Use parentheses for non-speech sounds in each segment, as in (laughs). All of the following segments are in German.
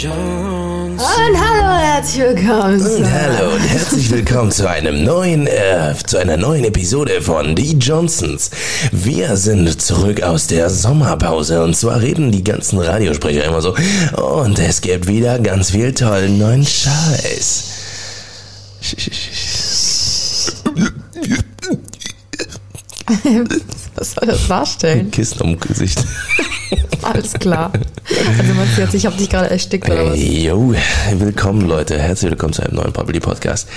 Jones. Und hallo, herzlich willkommen. Und hallo und herzlich willkommen zu einem neuen, äh, zu einer neuen Episode von Die Johnsons. Wir sind zurück aus der Sommerpause und zwar reden die ganzen Radiosprecher immer so und es gibt wieder ganz viel tollen neuen Scheiß. (laughs) Was soll das darstellen? Kissen um Gesicht. (laughs) Alles klar. Also meinst du jetzt, ich habe dich gerade erstickt oder was? Yo, willkommen Leute, herzlich willkommen zu einem neuen Public Podcast.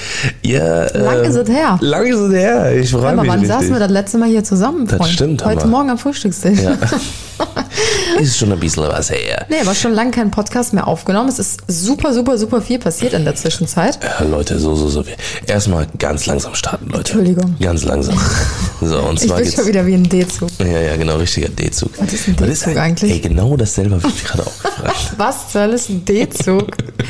Ihr, Lang ist es her. Lang ist es her, ich freue mich wann richtig. saßen wir das letzte Mal hier zusammen, Das Freund? stimmt, Heute. Morgen am Frühstückstisch. Ja. (laughs) Ist schon ein bisschen was her. Nee, aber schon lange keinen Podcast mehr aufgenommen. Es ist super, super, super viel passiert in der Zwischenzeit. Ja, Leute, so, so, so. Erstmal ganz langsam starten, Leute. Entschuldigung. Ganz langsam. (laughs) So, und Ich zwar bin geht's. schon wieder wie ein D-Zug. Ja, ja, genau, richtiger D-Zug. Was ist ein D-Zug eigentlich? Ey, genau dasselbe habe ich mich gerade auch (laughs) gefragt. Was soll es ein D-Zug?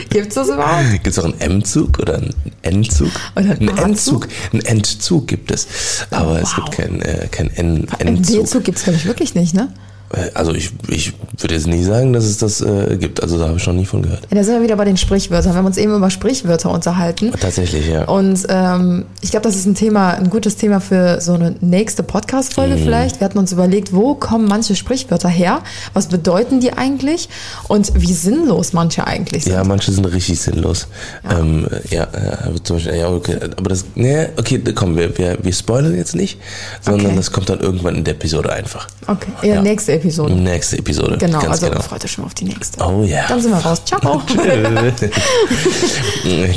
Gibt's das überhaupt? Gibt es auch einen M-Zug oder einen N-Zug? Oder einen Einen? Endzug. Einen Endzug gibt es. Aber es gibt wow. keinen äh, kein N- Ein Endzug. D-Zug gibt's glaube ich wirklich nicht, ne? Äh, Also ich, ich würde jetzt nie sagen, dass es das äh, gibt. Also da habe ich noch nie von gehört. Ja, da sind wir wieder bei den Sprichwörtern. Wir haben uns eben über Sprichwörter unterhalten. Tatsächlich, ja. Und ähm, ich glaube, das ist ein Thema, ein gutes Thema für so eine nächste Podcast-Folge Mhm. vielleicht. Wir hatten uns überlegt, wo kommen manche Sprichwörter her? Was bedeuten die eigentlich? Und wie sinnlos manche eigentlich sind. Ja, manche sind richtig sinnlos. Ja, ähm, ja äh, zum Beispiel, ja, okay, aber das, ne, okay, komm, wir, wir, wir spoilern jetzt nicht, sondern Okay. das kommt dann irgendwann in der Episode einfach. Okay, ja, Ja. nächste Episode. Nächste Episode. Genau, ganz also genau. freut euch schon mal auf die nächste. Oh ja. Dann sind wir raus. Ciao. (laughs)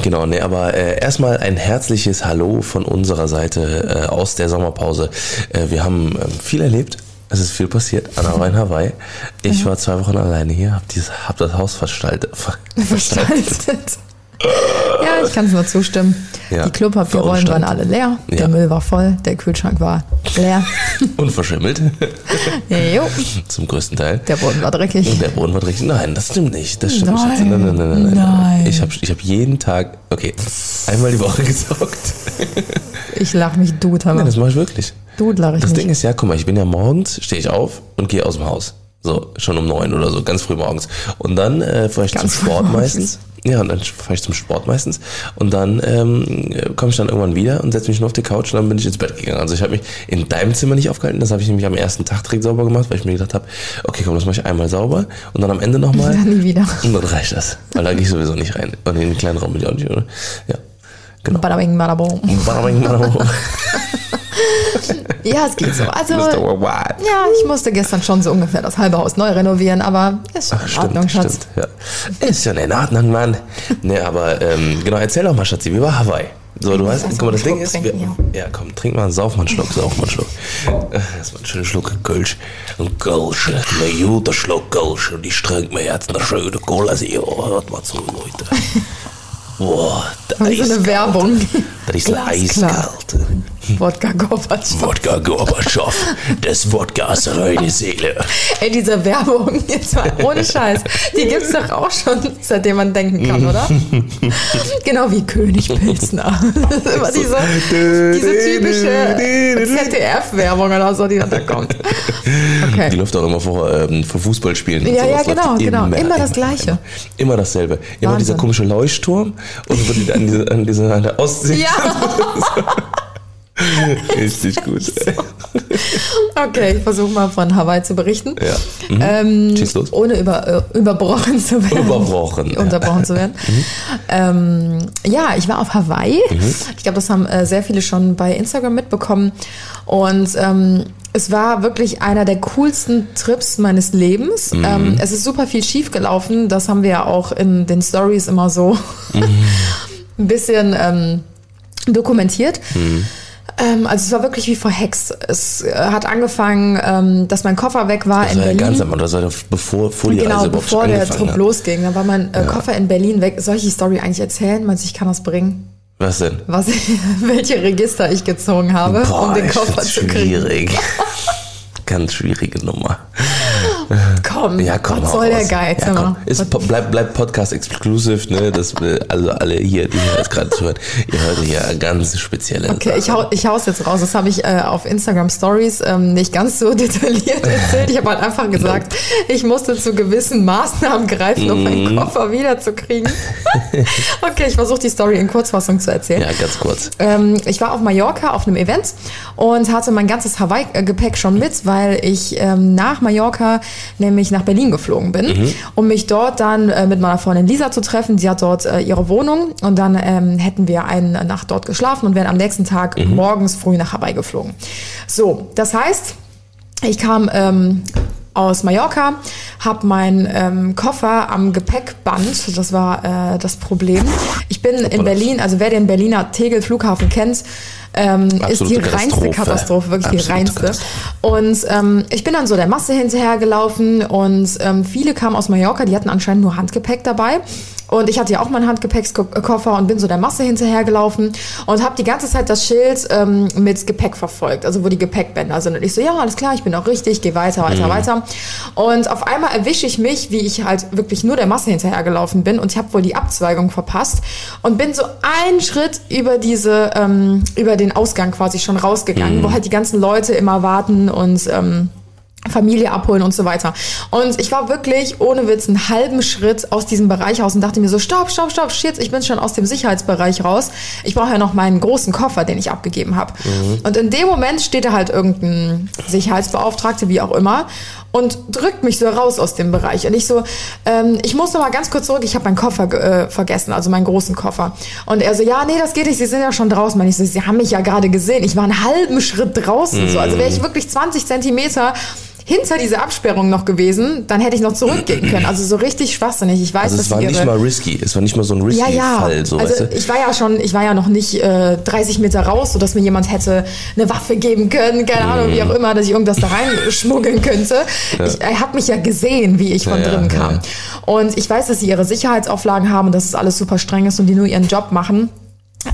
genau, ne, aber äh, erstmal ein herzliches Hallo von unserer Seite äh, aus der Sommerpause. Äh, wir haben ähm, viel erlebt. Es ist viel passiert. Anna war in Hawaii. Ich war zwei Wochen alleine hier, hab, dieses, hab das Haus (laughs) verstaltet. ver- Verstaltet. Ja, ich kann es nur zustimmen. Ja, die Klopapierrollen waren alle leer, der Ja. Müll war voll, der Kühlschrank war leer. (laughs) Und verschimmelt. jo, Zum größten Teil. der Boden war dreckig. Der Boden war richtig. Nein, das stimmt nicht. Das stimmt Nein, nicht. Nein, nein, nein, nein, nein. Ich habe ich hab jeden Tag, okay, einmal die Woche (laughs) gesaugt. Ich lach mich Dude, Nein, das mache ich wirklich. Dude lach ich Das nicht. Ding ist ja, guck mal, ich bin ja morgens, stehe ich auf und gehe aus dem Haus. So, schon um neun oder so, ganz früh morgens. Und dann äh, fahre ich zum Ganz früh Sport meistens. Ja, und dann fahre ich zum Sport meistens. Und dann ähm, komme ich dann irgendwann wieder und setze mich nur auf die Couch und dann bin ich ins Bett gegangen. Also ich habe mich in deinem Zimmer nicht aufgehalten. Das habe ich nämlich am ersten Tag direkt sauber gemacht, weil ich mir gedacht habe, okay, komm, das mache ich einmal sauber und dann am Ende nochmal. Dann nie wieder. Und dann reicht das. Weil da gehe ich sowieso nicht rein. Und in den kleinen Raum will ich auch nicht, oder? Ja. Genau. Badabing, badabom. Badabing, badabum. (laughs) (laughs) Ja, es geht so. Also, ja, ich musste gestern schon so ungefähr das halbe Haus neu renovieren, aber ist schon in Ordnung, Schatz. stimmt, ja. Ist schon in Ordnung, Mann. Ne, aber ähm, genau, erzähl doch mal, Schatzi, wie war Hawaii? So, du weißt, lass guck mal, das Ding ist, wir, ja, komm, trink mal, sauf mal einen Schluck, sauf mal einen Schluck. Äh, Erstmal einen schönen Schluck Kölsch. Ein Kölsch, ein guter Schluck Kölsch. Und ich trinke mir jetzt eine schöne Cola Zero. Hört mal zu, Leute. (laughs) Boah, das Wie so eine ist, Werbung. das ist eiskalt. Wodka Gorbatschow. Wodka Gorbatschow, das Wodka ist reine Seele. Ey, diese Werbung, jetzt mal ohne Scheiß, die gibt's doch auch schon, seitdem man denken kann, oder? genau wie König Pilsner. Das ist immer diese, diese typische ZDF-Werbung oder so, die da kommt. Die Okay. läuft auch immer vor, ähm, vor Fußballspielen. und Ja, ja, genau, die genau. Immer das Gleiche. Immer, immer dasselbe. Immer Wahnsinn. dieser komische Leuchtturm und wo die an, diese, an, diese, an der Ostsee. Ja, (laughs) (laughs) Richtig gut. okay, ich versuche mal von Hawaii zu berichten. Ja. Mhm. Ähm, Schieß los. ohne über, äh, überbrochen zu werden. Überbrochen, ja. (laughs) Mhm. Unterbrochen zu werden. Ähm, ja, ich war auf Hawaii. Ich glaube, das haben äh, sehr viele schon bei Instagram mitbekommen. Und ähm, es war wirklich einer der coolsten Trips meines Lebens. Mhm. Ähm, es ist super viel schief gelaufen. Das haben wir ja auch in den Stories immer so Mhm. (laughs) ein bisschen ähm, dokumentiert. Ähm, also es war wirklich wie verhext. Es äh, hat angefangen, ähm, dass mein Koffer weg war Das in war ja Berlin. ganz am Anfang, das war ja bevor, vor die Genau, Reise bevor der Trip hat. losging. Da war mein äh, Koffer in Berlin weg. Soll ich die Story eigentlich erzählen? Meinst du, ich kann das bringen? Was denn? Was, (laughs) welche Register ich gezogen habe, um den Koffer zu kriegen. schwierig. Ganz schwierige Nummer. (laughs) Komm, Ja, komm, was soll der. Geiz? Ja, komm. Ist, bleib, bleib Podcast exclusive, ne? Das, äh, also alle hier, die hier jetzt gerade zuhören, ihr hört hier ganz spezielle Okay, ich, Sachen. hau, ich hau's jetzt raus. Das habe ich äh, auf Instagram Stories ähm, nicht ganz so (laughs) detailliert erzählt. Ich habe halt einfach gesagt, ich musste zu gewissen Maßnahmen greifen, um Mhm. meinen Koffer wiederzukriegen. (laughs) okay, ich versuche die Story in Kurzfassung zu erzählen. Ja, ganz kurz. Ähm, ich war auf Mallorca auf einem Event und hatte mein ganzes Hawaii-Gepäck schon mit, weil ich ähm, nach Mallorca nämlich nach Berlin geflogen bin, um mich dort dann äh, mit meiner Freundin Lisa zu treffen. Sie hat dort äh, ihre Wohnung und dann ähm, hätten wir eine Nacht dort geschlafen und wären am nächsten Tag morgens früh nach Hawaii geflogen. So, das heißt, ich kam ähm, aus Mallorca, habe meinen ähm, Koffer am Gepäckband, das war äh, das Problem. Ich bin in Berlin, also wer den Berliner Tegel Flughafen kennt, ähm, ist die reinste Katastrophe. Wirklich die Absolute reinste. Katastrophe. Und ähm, ich bin dann so der Masse hinterhergelaufen und ähm, viele kamen aus Mallorca, die hatten anscheinend nur Handgepäck dabei. Und ich hatte ja auch meinen Handgepäckskoffer und bin so der Masse hinterhergelaufen und habe die ganze Zeit das Schild ähm, mit Gepäck verfolgt, also wo die Gepäckbänder sind. Und ich so, ja, alles klar, ich bin auch richtig, geh weiter, weiter, weiter. Und auf einmal erwische ich mich, wie ich halt wirklich nur der Masse hinterhergelaufen bin und ich habe wohl die Abzweigung verpasst und bin so einen Schritt über diese, ähm, über den Ausgang quasi schon rausgegangen, wo halt die ganzen Leute immer warten und ähm, Familie abholen und so weiter. Und ich war wirklich ohne Witz einen halben Schritt aus diesem Bereich raus und dachte mir so, stopp, stopp, stopp, shit, ich bin schon aus dem Sicherheitsbereich raus. Ich brauche ja noch meinen großen Koffer, den ich abgegeben habe. Und in dem Moment steht da halt irgendein Sicherheitsbeauftragter, wie auch immer, und drückt mich so raus aus dem Bereich. Und ich so, ähm, ich muss noch mal ganz kurz zurück, ich habe meinen Koffer äh, vergessen, also meinen großen Koffer. Und er so, ja, nee, das geht nicht, Sie sind ja schon draußen. Und ich so, Sie haben mich ja gerade gesehen. Ich war einen halben Schritt draußen. So. Also wäre ich wirklich 20 Zentimeter hinter dieser Absperrung noch gewesen, dann hätte ich noch zurückgehen können. Also so richtig schwachsinnig. Ich weiß, Also dass es war nicht mal risky, es war nicht mal so ein risky ja, ja. Fall, so, also weißt du? ich war ja schon, ich war ja noch nicht äh, 30 Meter raus, sodass mir jemand hätte eine Waffe geben können, keine Ahnung, wie auch Mhm. immer, dass ich irgendwas da reinschmuggeln könnte. Ich, er hat mich ja gesehen, wie ich von Ja, drinnen ja, kam. ja. Und ich weiß, dass sie ihre Sicherheitsauflagen haben und dass es alles super streng ist und die nur ihren Job machen.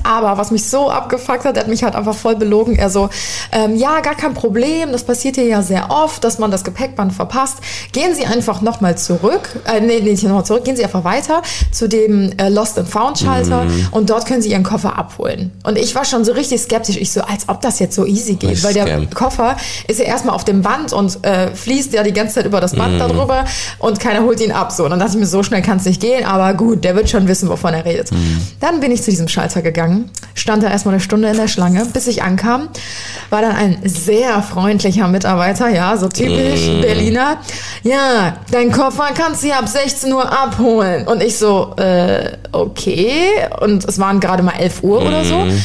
Aber was mich so abgefuckt hat, er hat mich halt einfach voll belogen. Er so, ähm, ja, gar kein Problem, das passiert hier ja sehr oft, dass man das Gepäckband verpasst. Gehen Sie einfach nochmal zurück, äh, nee, nee, nicht nochmal zurück, gehen Sie einfach weiter zu dem äh, Lost and Found Schalter Mhm. und dort können Sie Ihren Koffer abholen. Und ich war schon so richtig skeptisch. Ich so, als ob das jetzt so easy geht, weil der Scam. Koffer ist ja erstmal auf dem Band und äh, fließt ja die ganze Zeit über das Band Mhm. darüber und keiner holt ihn ab. So, und dann dachte ich mir, so schnell kann es nicht gehen, aber gut, der wird schon wissen, wovon er redet. Mhm. Dann bin ich zu diesem Schalter gegangen, stand da erstmal eine Stunde in der Schlange, bis ich ankam. War dann ein sehr freundlicher Mitarbeiter, ja, so typisch Mhm. Berliner. Ja, dein Koffer kannst du ab 16 Uhr abholen. Und ich so, äh, okay. Und es waren gerade mal 11 Uhr oder so. Mhm.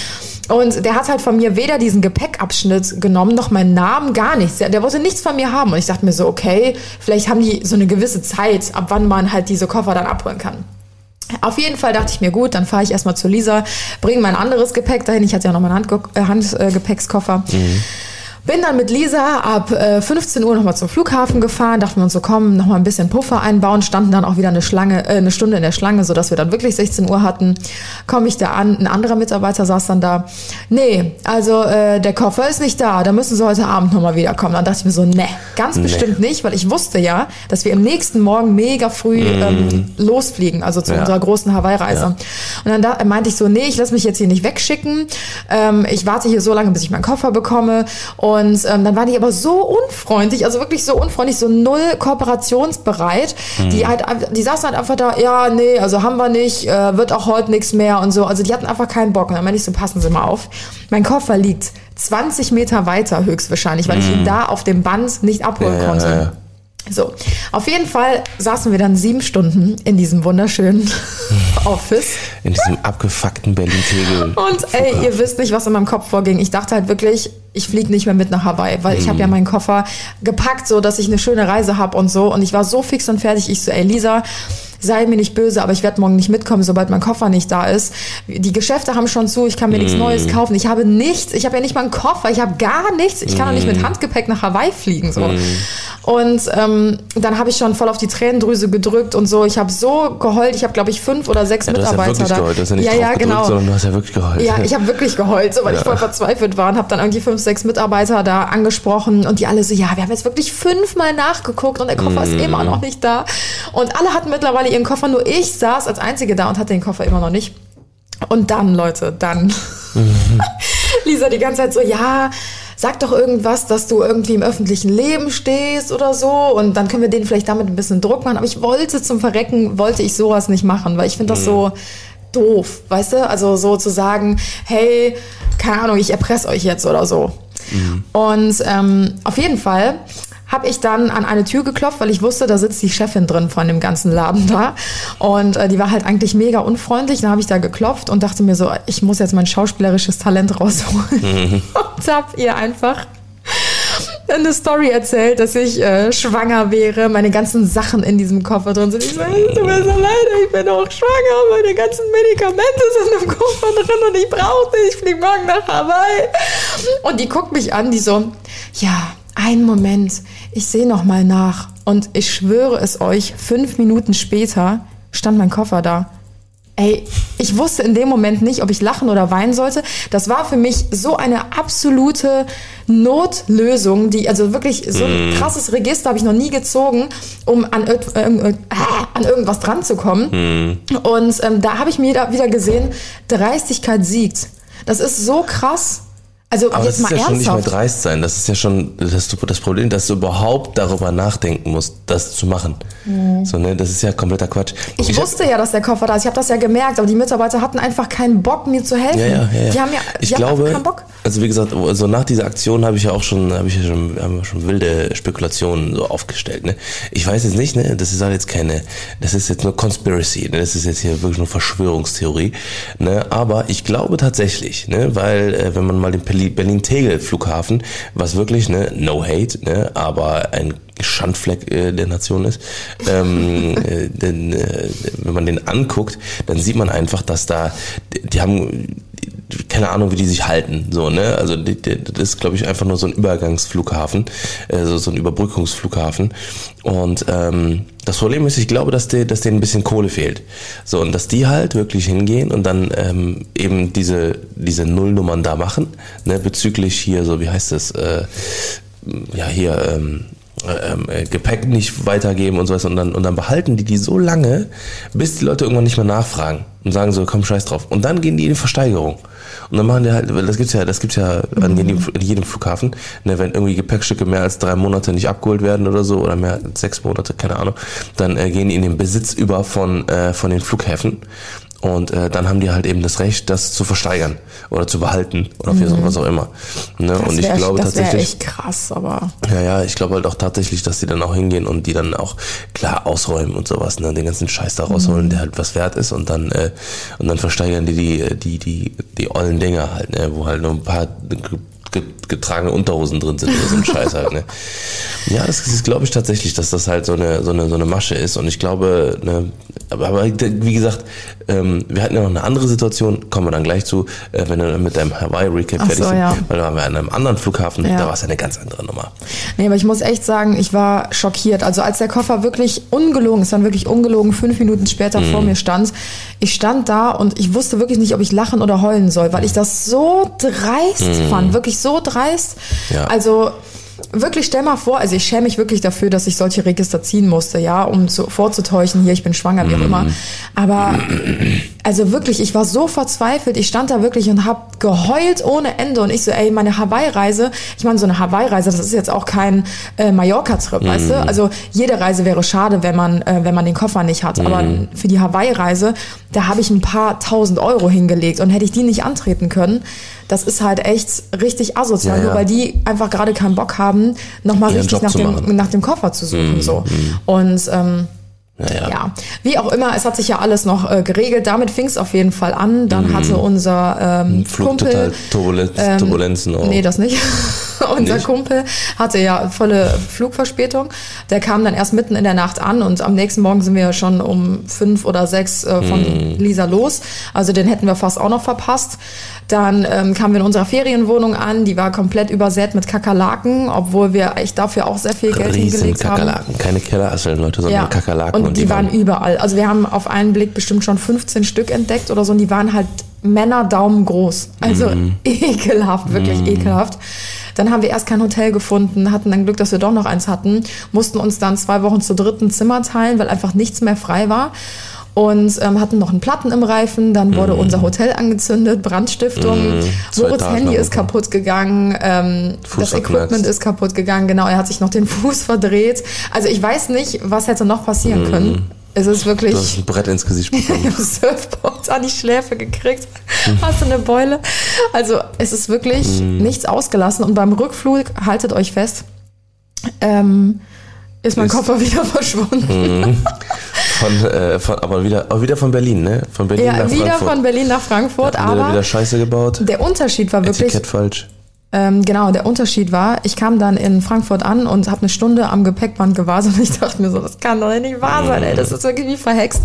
Und der hat halt von mir weder diesen Gepäckabschnitt genommen, noch meinen Namen, gar nichts. Der, der wollte nichts von mir haben. Und ich dachte mir so, okay, vielleicht haben die so eine gewisse Zeit, ab wann man halt diese Koffer dann abholen kann. Auf jeden Fall dachte ich mir, gut, dann fahre ich erstmal zu Lisa, bringe mein anderes Gepäck dahin. Ich hatte ja noch meinen äh, Handgepäckskoffer. Bin dann mit Lisa ab äh, 15 Uhr nochmal zum Flughafen gefahren, dachten wir uns so, komm, nochmal ein bisschen Puffer einbauen, standen dann auch wieder eine Schlange, äh, eine Stunde in der Schlange, sodass wir dann wirklich 16 Uhr hatten. Komme ich da an, ein anderer Mitarbeiter saß dann da. Nee, also äh, der Koffer ist nicht da, da müssen sie heute Abend nochmal wiederkommen. Dann dachte ich mir so, nee, ganz bestimmt nicht, weil ich wusste ja, dass wir im nächsten Morgen mega früh ähm, losfliegen, also zu Ja. unserer großen Hawaii-Reise. Ja. Und dann da, meinte ich so, nee, ich lasse mich jetzt hier nicht wegschicken. Ähm, ich warte hier so lange, bis ich meinen Koffer bekomme. Und ähm, dann waren die aber so unfreundlich, also wirklich so unfreundlich, so null kooperationsbereit. Die halt, die saßen halt einfach da, ja, nee, also haben wir nicht, äh, wird auch heute nichts mehr und so. Also die hatten einfach keinen Bock. Und dann meinte ich so, passen Sie mal auf. Mein Koffer liegt 20 Meter weiter höchstwahrscheinlich, weil ich ihn da auf dem Band nicht abholen ja, konnte. ja, ja. So, auf jeden Fall saßen wir dann sieben Stunden in diesem wunderschönen (laughs) Office. In diesem abgefuckten Berlin-Tegel. Und ey, ihr wisst nicht, was in meinem Kopf vorging. Ich dachte halt wirklich, ich fliege nicht mehr mit nach Hawaii, weil ich habe ja meinen Koffer gepackt, so dass ich eine schöne Reise habe und so. Und ich war so fix und fertig. Ich so, ey Lisa, sei mir nicht böse, aber ich werde morgen nicht mitkommen, sobald mein Koffer nicht da ist. Die Geschäfte haben schon zu, ich kann mir nichts Neues kaufen. Ich habe nichts, ich habe ja nicht mal einen Koffer, ich habe gar nichts. Ich kann auch nicht mit Handgepäck nach Hawaii fliegen. So. Und ähm, dann habe ich schon voll auf die Tränendrüse gedrückt und so. Ich habe so geheult. Ich habe, glaube ich, fünf oder sechs Ja, ja Mitarbeiter da. geheult. Du hast ja nicht ja, ja, gedrückt, genau. sondern du hast ja wirklich geheult. Ja, ich habe wirklich geheult, so, weil ich voll verzweifelt war und habe dann irgendwie fünf, sechs Mitarbeiter da angesprochen und die alle so, ja, wir haben jetzt wirklich fünfmal nachgeguckt und der Koffer ist immer noch nicht da. Und alle hatten mittlerweile ihren Koffer, nur ich saß als Einzige da und hatte den Koffer immer noch nicht. Und dann, Leute, dann. (laughs) Lisa die ganze Zeit so, ja, sag doch irgendwas, dass du irgendwie im öffentlichen Leben stehst oder so. Und dann können wir denen vielleicht damit ein bisschen Druck machen. Aber ich wollte zum Verrecken, wollte ich sowas nicht machen, weil ich finde das so doof, weißt du? Also so zu sagen, hey, keine Ahnung, ich erpresse euch jetzt oder so. Und ähm, auf jeden Fall habe ich dann an eine Tür geklopft, weil ich wusste, da sitzt die Chefin drin von dem ganzen Laden da. Und äh, die war halt eigentlich mega unfreundlich. Dann habe ich da geklopft und dachte mir so, ich muss jetzt mein schauspielerisches Talent rausholen. (laughs) Und habe ihr einfach eine Story erzählt, dass ich äh, schwanger wäre, meine ganzen Sachen in diesem Koffer drin sind. Ich so, es tut mir so leid, ich bin auch schwanger, meine ganzen Medikamente sind im Koffer drin und ich brauche die, ich fliege morgen nach Hawaii. Und die guckt mich an, die so, ja, einen Moment, ich sehe noch mal nach. Und ich schwöre es euch, fünf Minuten später stand mein Koffer da. Ey, ich wusste in dem Moment nicht, ob ich lachen oder weinen sollte. Das war für mich so eine absolute Notlösung, die, also wirklich so ein krasses Register habe ich noch nie gezogen, um an, äh, äh, an irgendwas dran zu kommen. Und ähm, da habe ich mir da wieder gesehen, Dreistigkeit siegt. Das ist so krass. Also Aber jetzt das ist mal ja schon nicht mehr ernsthaft. dreist sein. Das ist ja schon das, das Problem, dass du überhaupt darüber nachdenken musst, das zu machen. So, ne? Das ist ja kompletter Quatsch. Ich, hab- wusste ja, dass der Koffer da ist. Ich habe das ja gemerkt, aber die Mitarbeiter hatten einfach keinen Bock, mir zu helfen. Ja, ja, ja, ja. Die haben ja, ich die glaube, keinen Bock. also wie gesagt, also nach dieser Aktion habe ich ja auch schon, habe ich ja schon, haben wir schon wilde Spekulationen so aufgestellt. Ne? Ich weiß jetzt nicht, ne, das ist halt jetzt keine, das ist jetzt nur Conspiracy, ne? das ist jetzt hier wirklich nur Verschwörungstheorie. Ne? Aber ich glaube tatsächlich, ne, weil äh, wenn man mal den Berlin-Tegel-Flughafen, was wirklich, ne, no hate, ne, aber ein Schandfleck äh, der Nation ist, ähm, (laughs) äh, denn äh, wenn man den anguckt, dann sieht man einfach, dass da, die, die haben keine Ahnung, wie die sich halten, so, ne? Also die, das ist, glaube ich, einfach nur so ein Übergangsflughafen, äh, so, so ein Überbrückungsflughafen. Und ähm, das Problem ist, ich glaube, dass, die, dass denen ein bisschen Kohle fehlt. So, und dass die halt wirklich hingehen und dann ähm, eben diese, diese Nullnummern da machen, ne, bezüglich hier, so wie heißt das, äh, ja, hier, ähm, ähm, äh, Gepäck nicht weitergeben und sowas und dann, und dann behalten die die so lange, bis die Leute irgendwann nicht mehr nachfragen und sagen so, komm, scheiß drauf. Und dann gehen die in die Versteigerung. Und dann machen die halt, weil das gibt's ja, das gibt's ja an jedem, in jedem Flughafen, ne, wenn irgendwie Gepäckstücke mehr als drei Monate nicht abgeholt werden oder so, oder mehr als sechs Monate, keine Ahnung, dann äh, gehen die in den Besitz über von, äh, von den Flughäfen. Und äh, dann haben die halt eben das Recht, das zu versteigern oder zu behalten oder für was auch immer. Ne? Das und ich wär- glaube das tatsächlich. echt krass, aber Ja, ja, ich glaube halt auch tatsächlich, dass die dann auch hingehen und die dann auch klar ausräumen und sowas, ne, den ganzen Scheiß da rausholen, der halt was wert ist und dann äh, und dann versteigern die die die die die ollen Dinger halt, ne, wo halt nur ein paar getragene Unterhosen drin sind oder so ein (laughs) Scheiß halt, ne. Ja, das ist glaube ich tatsächlich, dass das halt so eine so eine so eine Masche ist und ich glaube, ne, aber, aber wie gesagt, ähm, wir hatten ja noch eine andere Situation, kommen wir dann gleich zu, äh, wenn du mit deinem Hawaii Recap Ach fertig so, sind, ja. weil da waren wir an einem anderen Flughafen, Ja. da war es ja eine ganz andere Nummer. Nee, aber ich muss echt sagen, ich war schockiert. Also als der Koffer wirklich ungelogen, es waren wirklich ungelogen, fünf Minuten später vor Mhm. mir stand, ich stand da und ich wusste wirklich nicht, ob ich lachen oder heulen soll, weil ich das so dreist fand, wirklich so dreist. Mhm. Ja. Also wirklich, stell mal vor, also ich schäme mich wirklich dafür, dass ich solche Register ziehen musste, ja, um zu, vorzutäuschen, hier, ich bin schwanger, wie auch immer. Aber also wirklich, ich war so verzweifelt, ich stand da wirklich und hab geheult ohne Ende und ich so, ey, meine Hawaii-Reise, ich meine, so eine Hawaii-Reise, das ist jetzt auch kein äh, Mallorca-Trip, weißt du? Also jede Reise wäre schade, wenn man, äh, wenn man den Koffer nicht hat. Aber für die Hawaii-Reise, da habe ich ein paar tausend Euro hingelegt und hätte ich die nicht antreten können, das ist halt echt richtig asozial, Ja, ja. nur weil die einfach gerade keinen Bock haben, nochmal richtig nach dem, nach dem Koffer zu suchen. so. Und ähm, Naja. ja, wie auch immer, es hat sich ja alles noch äh, geregelt. Damit fing es auf jeden Fall an. Dann hatte unser ähm, Flug Kumpel, total Turbulenz, ähm, Turbulenzen auch. Nee, das nicht. (laughs) unser Nicht? Kumpel hatte ja volle Flugverspätung. Der kam dann erst mitten in der Nacht an und am nächsten Morgen sind wir schon um fünf oder sechs äh, von Hm. Lisa los. Also den hätten wir fast auch noch verpasst. Dann ähm, kamen wir in unserer Ferienwohnung an, die war komplett übersät mit Kakerlaken, obwohl wir echt dafür auch sehr viel Geld Riesen hingelegt haben. Kakerlaken. Keine Kellerasseln, Leute, sondern Kakerlaken. Und, die, waren überall. Also wir haben auf einen Blick bestimmt schon 15 Stück entdeckt oder so und die waren halt Männerdaumen groß. Also Mhm. (laughs) ekelhaft, wirklich ekelhaft. Dann haben wir erst kein Hotel gefunden, hatten dann Glück, dass wir doch noch eins hatten, mussten uns dann zwei Wochen zu dritten Zimmer teilen, weil einfach nichts mehr frei war. Und ähm, hatten noch einen Platten im Reifen, dann wurde unser Hotel angezündet, Brandstiftung. Zwei Moritz Tage Handy ist kaputt gegangen, ähm, das. Equipment ist kaputt gegangen, genau, er hat sich noch den (laughs) Fuß verdreht. Also ich weiß nicht, was hätte noch passieren können. Es ist wirklich. Du hast ein Brett ins Gesicht (laughs) Ich bekommen. habe Surfboards an die Schläfe gekriegt. Hast du eine Beule? Also es ist wirklich Mhm. nichts ausgelassen. Und beim Rückflug, haltet euch fest, ähm, ist mein Ist- Koffer wieder (laughs) verschwunden. Von, äh, von, aber wieder, auch wieder von Berlin, ne? Von Berlin Ja, nach wieder Frankfurt. von Berlin nach Frankfurt. Aber wieder Scheiße gebaut? der Unterschied war wirklich, Etikett falsch. Ähm, genau, der Unterschied war, ich kam dann in Frankfurt an und habe eine Stunde am Gepäckband gewartet (laughs) und ich dachte mir so, das kann doch nicht wahr sein, ey, das ist wirklich wie verhext.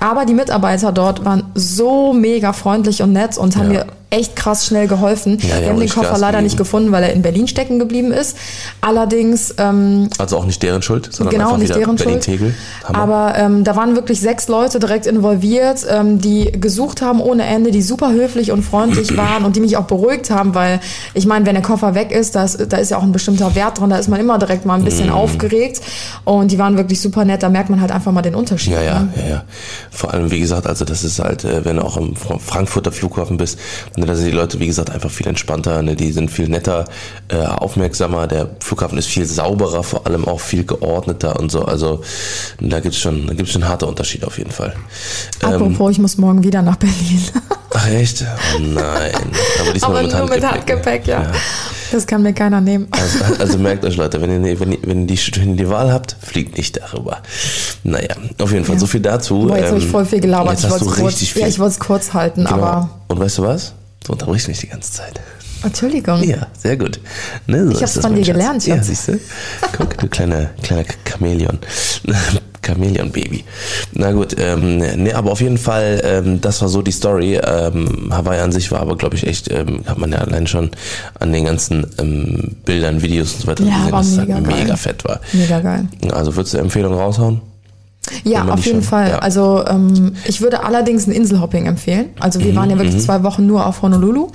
Aber die Mitarbeiter dort waren so mega freundlich und nett und haben Ja. mir echt krass schnell geholfen. Ja, Wir haben den Koffer leider nicht gefunden, weil er in Berlin stecken geblieben ist. Allerdings ähm, Also auch nicht deren Schuld, sondern genau, einfach nicht deren Berlin Schuld. Tegel. Hammer. Aber ähm, da waren wirklich sechs Leute direkt involviert, ähm, die gesucht haben ohne Ende, die super höflich und freundlich (clears throat) waren und die mich auch beruhigt haben, weil ich meine, wenn der Koffer weg ist, da ist, da ist ja auch ein bestimmter Wert drin, da ist man immer direkt mal ein bisschen aufgeregt und die waren wirklich super nett, da merkt man halt einfach mal den Unterschied. Ja, ja, ne? ja, ja. Vor allem, wie gesagt, also das ist halt, äh, wenn du auch im Fra- Frankfurter Flughafen bist, ne, da sind die Leute, wie gesagt, einfach viel entspannter, ne, die sind viel netter, äh, aufmerksamer, der Flughafen ist viel sauberer, vor allem auch viel geordneter und so, also da gibt's schon, da gibt's schon harte Unterschiede auf jeden Fall. Ähm, Apropos, ich muss morgen wieder nach Berlin. ach echt? Oh nein. Aber diesmal Aber mit nur Handgepäck. mit Handgepäck, ja. ja. Das kann mir keiner nehmen. Also, also merkt euch Leute, wenn ihr, wenn ihr, wenn die, wenn ihr die Wahl habt, fliegt nicht darüber. Naja, auf jeden Fall Ja. so viel dazu. Boah, jetzt habe ich Ähm, voll viel gelabert. Jetzt ich hast du es richtig kurz, viel. ja, ich wollte es kurz halten, Genau. aber Und weißt du was? Du unterbrichst mich die ganze Zeit. Entschuldigung. Ja, sehr gut. Ne, so Ich hab's das, von dir Schatz. gelernt, Ja, siehst du? Guck, du kleiner, kleiner Chamäleon. Chamäleon-Baby. Na gut, ähm, ne, aber auf jeden Fall, ähm, das war so die Story. Ähm, Hawaii an sich war aber, glaube ich, echt, ähm, hat man ja allein schon an den ganzen ähm, Bildern, Videos und so weiter Ja, war dass es mega halt geil. mega fett war. Mega geil. Also würdest du Empfehlung raushauen? Ja, auf jeden schon- Fall. ja. Also ähm, ich würde allerdings ein Inselhopping empfehlen. Also wir waren ja Mhm, wirklich zwei Wochen nur auf Honolulu.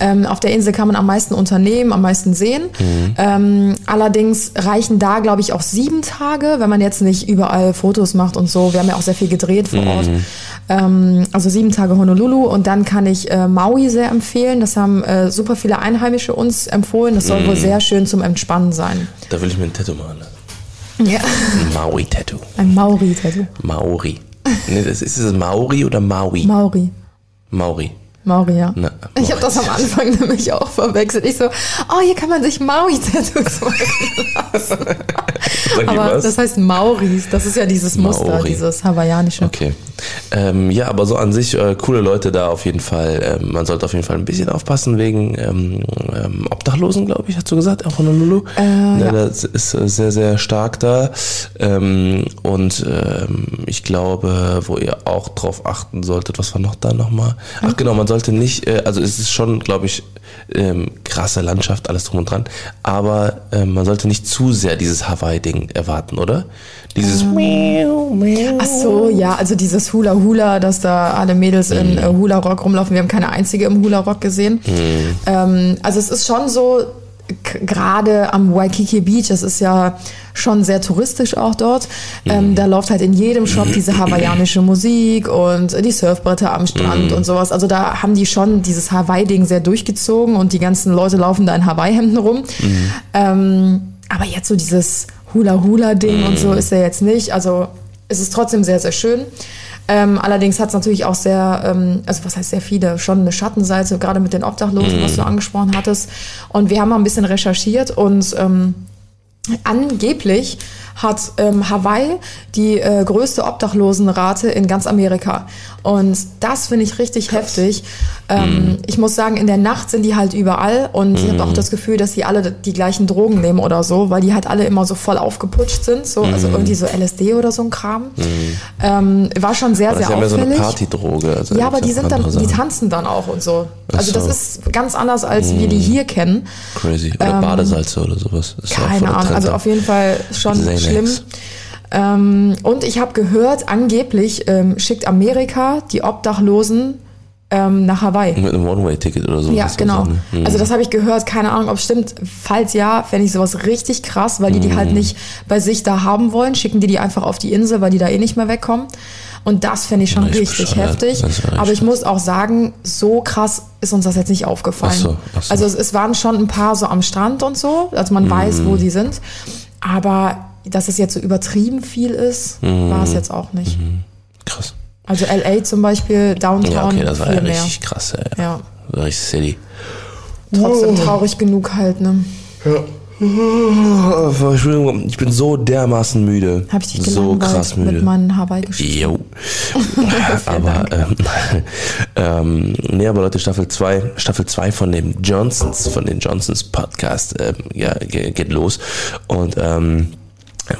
Ähm, auf der Insel kann man am meisten unternehmen, am meisten sehen. Mhm. Ähm, allerdings reichen da, glaube ich, auch sieben Tage, wenn man jetzt nicht überall Fotos macht und so. Wir haben ja auch sehr viel gedreht vor Ort. Mhm. Ähm, also sieben Tage Honolulu und dann kann ich äh, Maui sehr empfehlen. Das haben äh, super viele Einheimische uns empfohlen. Das soll Mhm. wohl sehr schön zum Entspannen sein. Da will ich mir ein Tattoo machen. Ja, Ein Maui-Tattoo. ein Maori-Tattoo. Maori. Ne, das ist es Maori oder Maui? Maori. Maori. Mauri, ja. Na, ich habe das am Anfang nämlich auch verwechselt. Ich so, oh, hier kann man sich Maui-Tattoos machen lassen. (laughs) Aber was? das heißt Mauris. Das ist ja dieses Muster, Maori. dieses hawaiianische. Okay. Ähm, ja, aber so an sich äh, coole Leute da auf jeden Fall. Ähm, man sollte auf jeden Fall ein bisschen aufpassen wegen ähm, ähm, Obdachlosen, glaube ich, hast du gesagt, auch Honolulu. Äh, ne, ja. Das ist äh, sehr, sehr stark da. Ähm, und ähm, ich glaube, wo ihr auch drauf achten solltet, was war noch da nochmal? Ach genau, man sollte nicht, äh, also es ist schon, glaube ich, ähm, krasse Landschaft, alles drum und dran, aber ähm, man sollte nicht zu sehr dieses Hawaii-Ding erwarten, oder? Dieses Ach so, ja, also dieses Hula Hula, dass da alle Mädels Mhm. in äh, Hula Rock rumlaufen. Wir haben keine einzige im Hula Rock gesehen. Mhm. Ähm, also es ist schon so, gerade am Waikiki Beach, das ist ja schon sehr touristisch auch dort. Mhm. Ähm, da läuft halt in jedem Shop diese hawaiianische Musik und die Surfbretter am Strand Mhm. und sowas. Also da haben die schon dieses Hawaii-Ding sehr durchgezogen und die ganzen Leute laufen da in Hawaii-Hemden rum. Mhm. Ähm, aber jetzt so dieses Hula-Hula-Ding und Mhm. so ist ja jetzt nicht. Also es ist trotzdem sehr, sehr schön. Ähm, allerdings hat es natürlich auch sehr, ähm, also was heißt sehr viele, schon eine Schattenseite, gerade mit den Obdachlosen, was du Mhm. angesprochen hattest. Und wir haben mal ein bisschen recherchiert und ähm, Angeblich hat ähm, Hawaii die äh, größte Obdachlosenrate in ganz Amerika. Und das finde ich richtig heftig. Ähm, Ich muss sagen, in der Nacht sind die halt überall und ich habe auch das Gefühl, dass die alle die gleichen Drogen nehmen oder so, weil die halt alle immer so voll aufgeputscht sind. So, Also irgendwie so LSD oder so ein Kram. Ähm, war schon sehr, Das ist sehr ja mehr so auffällig. eine Partydroge. Also ja, aber die sind dann, die tanzen dann auch und so. Also so. das ist ganz anders, als wir die hier kennen. Crazy. Oder Badesalze oder sowas. Das ist Ähm, Keine Ahnung, also da. auf jeden Fall schon Xanax. schlimm. Ähm, und ich habe gehört, angeblich ähm, schickt Amerika die Obdachlosen ähm, nach Hawaii. Mit einem One-Way-Ticket oder so. Ja, genau. ne? Mhm. Also das habe ich gehört, keine Ahnung, ob es stimmt. Falls ja, fände ich sowas richtig krass, weil die die Mhm. halt nicht bei sich da haben wollen, schicken die die einfach auf die Insel, weil die da eh nicht mehr wegkommen. Und das finde ich schon Richtig richtig heftig. Aber ich muss auch sagen, so krass ist uns das jetzt nicht aufgefallen. Ach so, ach so. Also es, es waren schon ein paar so am Strand und so, also man weiß, Mhm. wo die sind. Aber dass es jetzt so übertrieben viel ist, Mhm. war es jetzt auch nicht. Also LA zum Beispiel, Downtown, Ja, okay, das war ja mehr. richtig krass. Ja. ja. Ja. Richtig City. Trotzdem traurig genug halt, ne? Entschuldigung, ich bin so dermaßen müde. Habe ich dich so krass müde. mit meinen Hawaii-Geschichten? Jo. (laughs) (laughs) aber ähm, (laughs) ähm, nee, aber Leute, Staffel 2, Staffel 2 von dem Johnsons, von den Johnsons Podcast, ähm, ja, ge- geht los. Und ähm,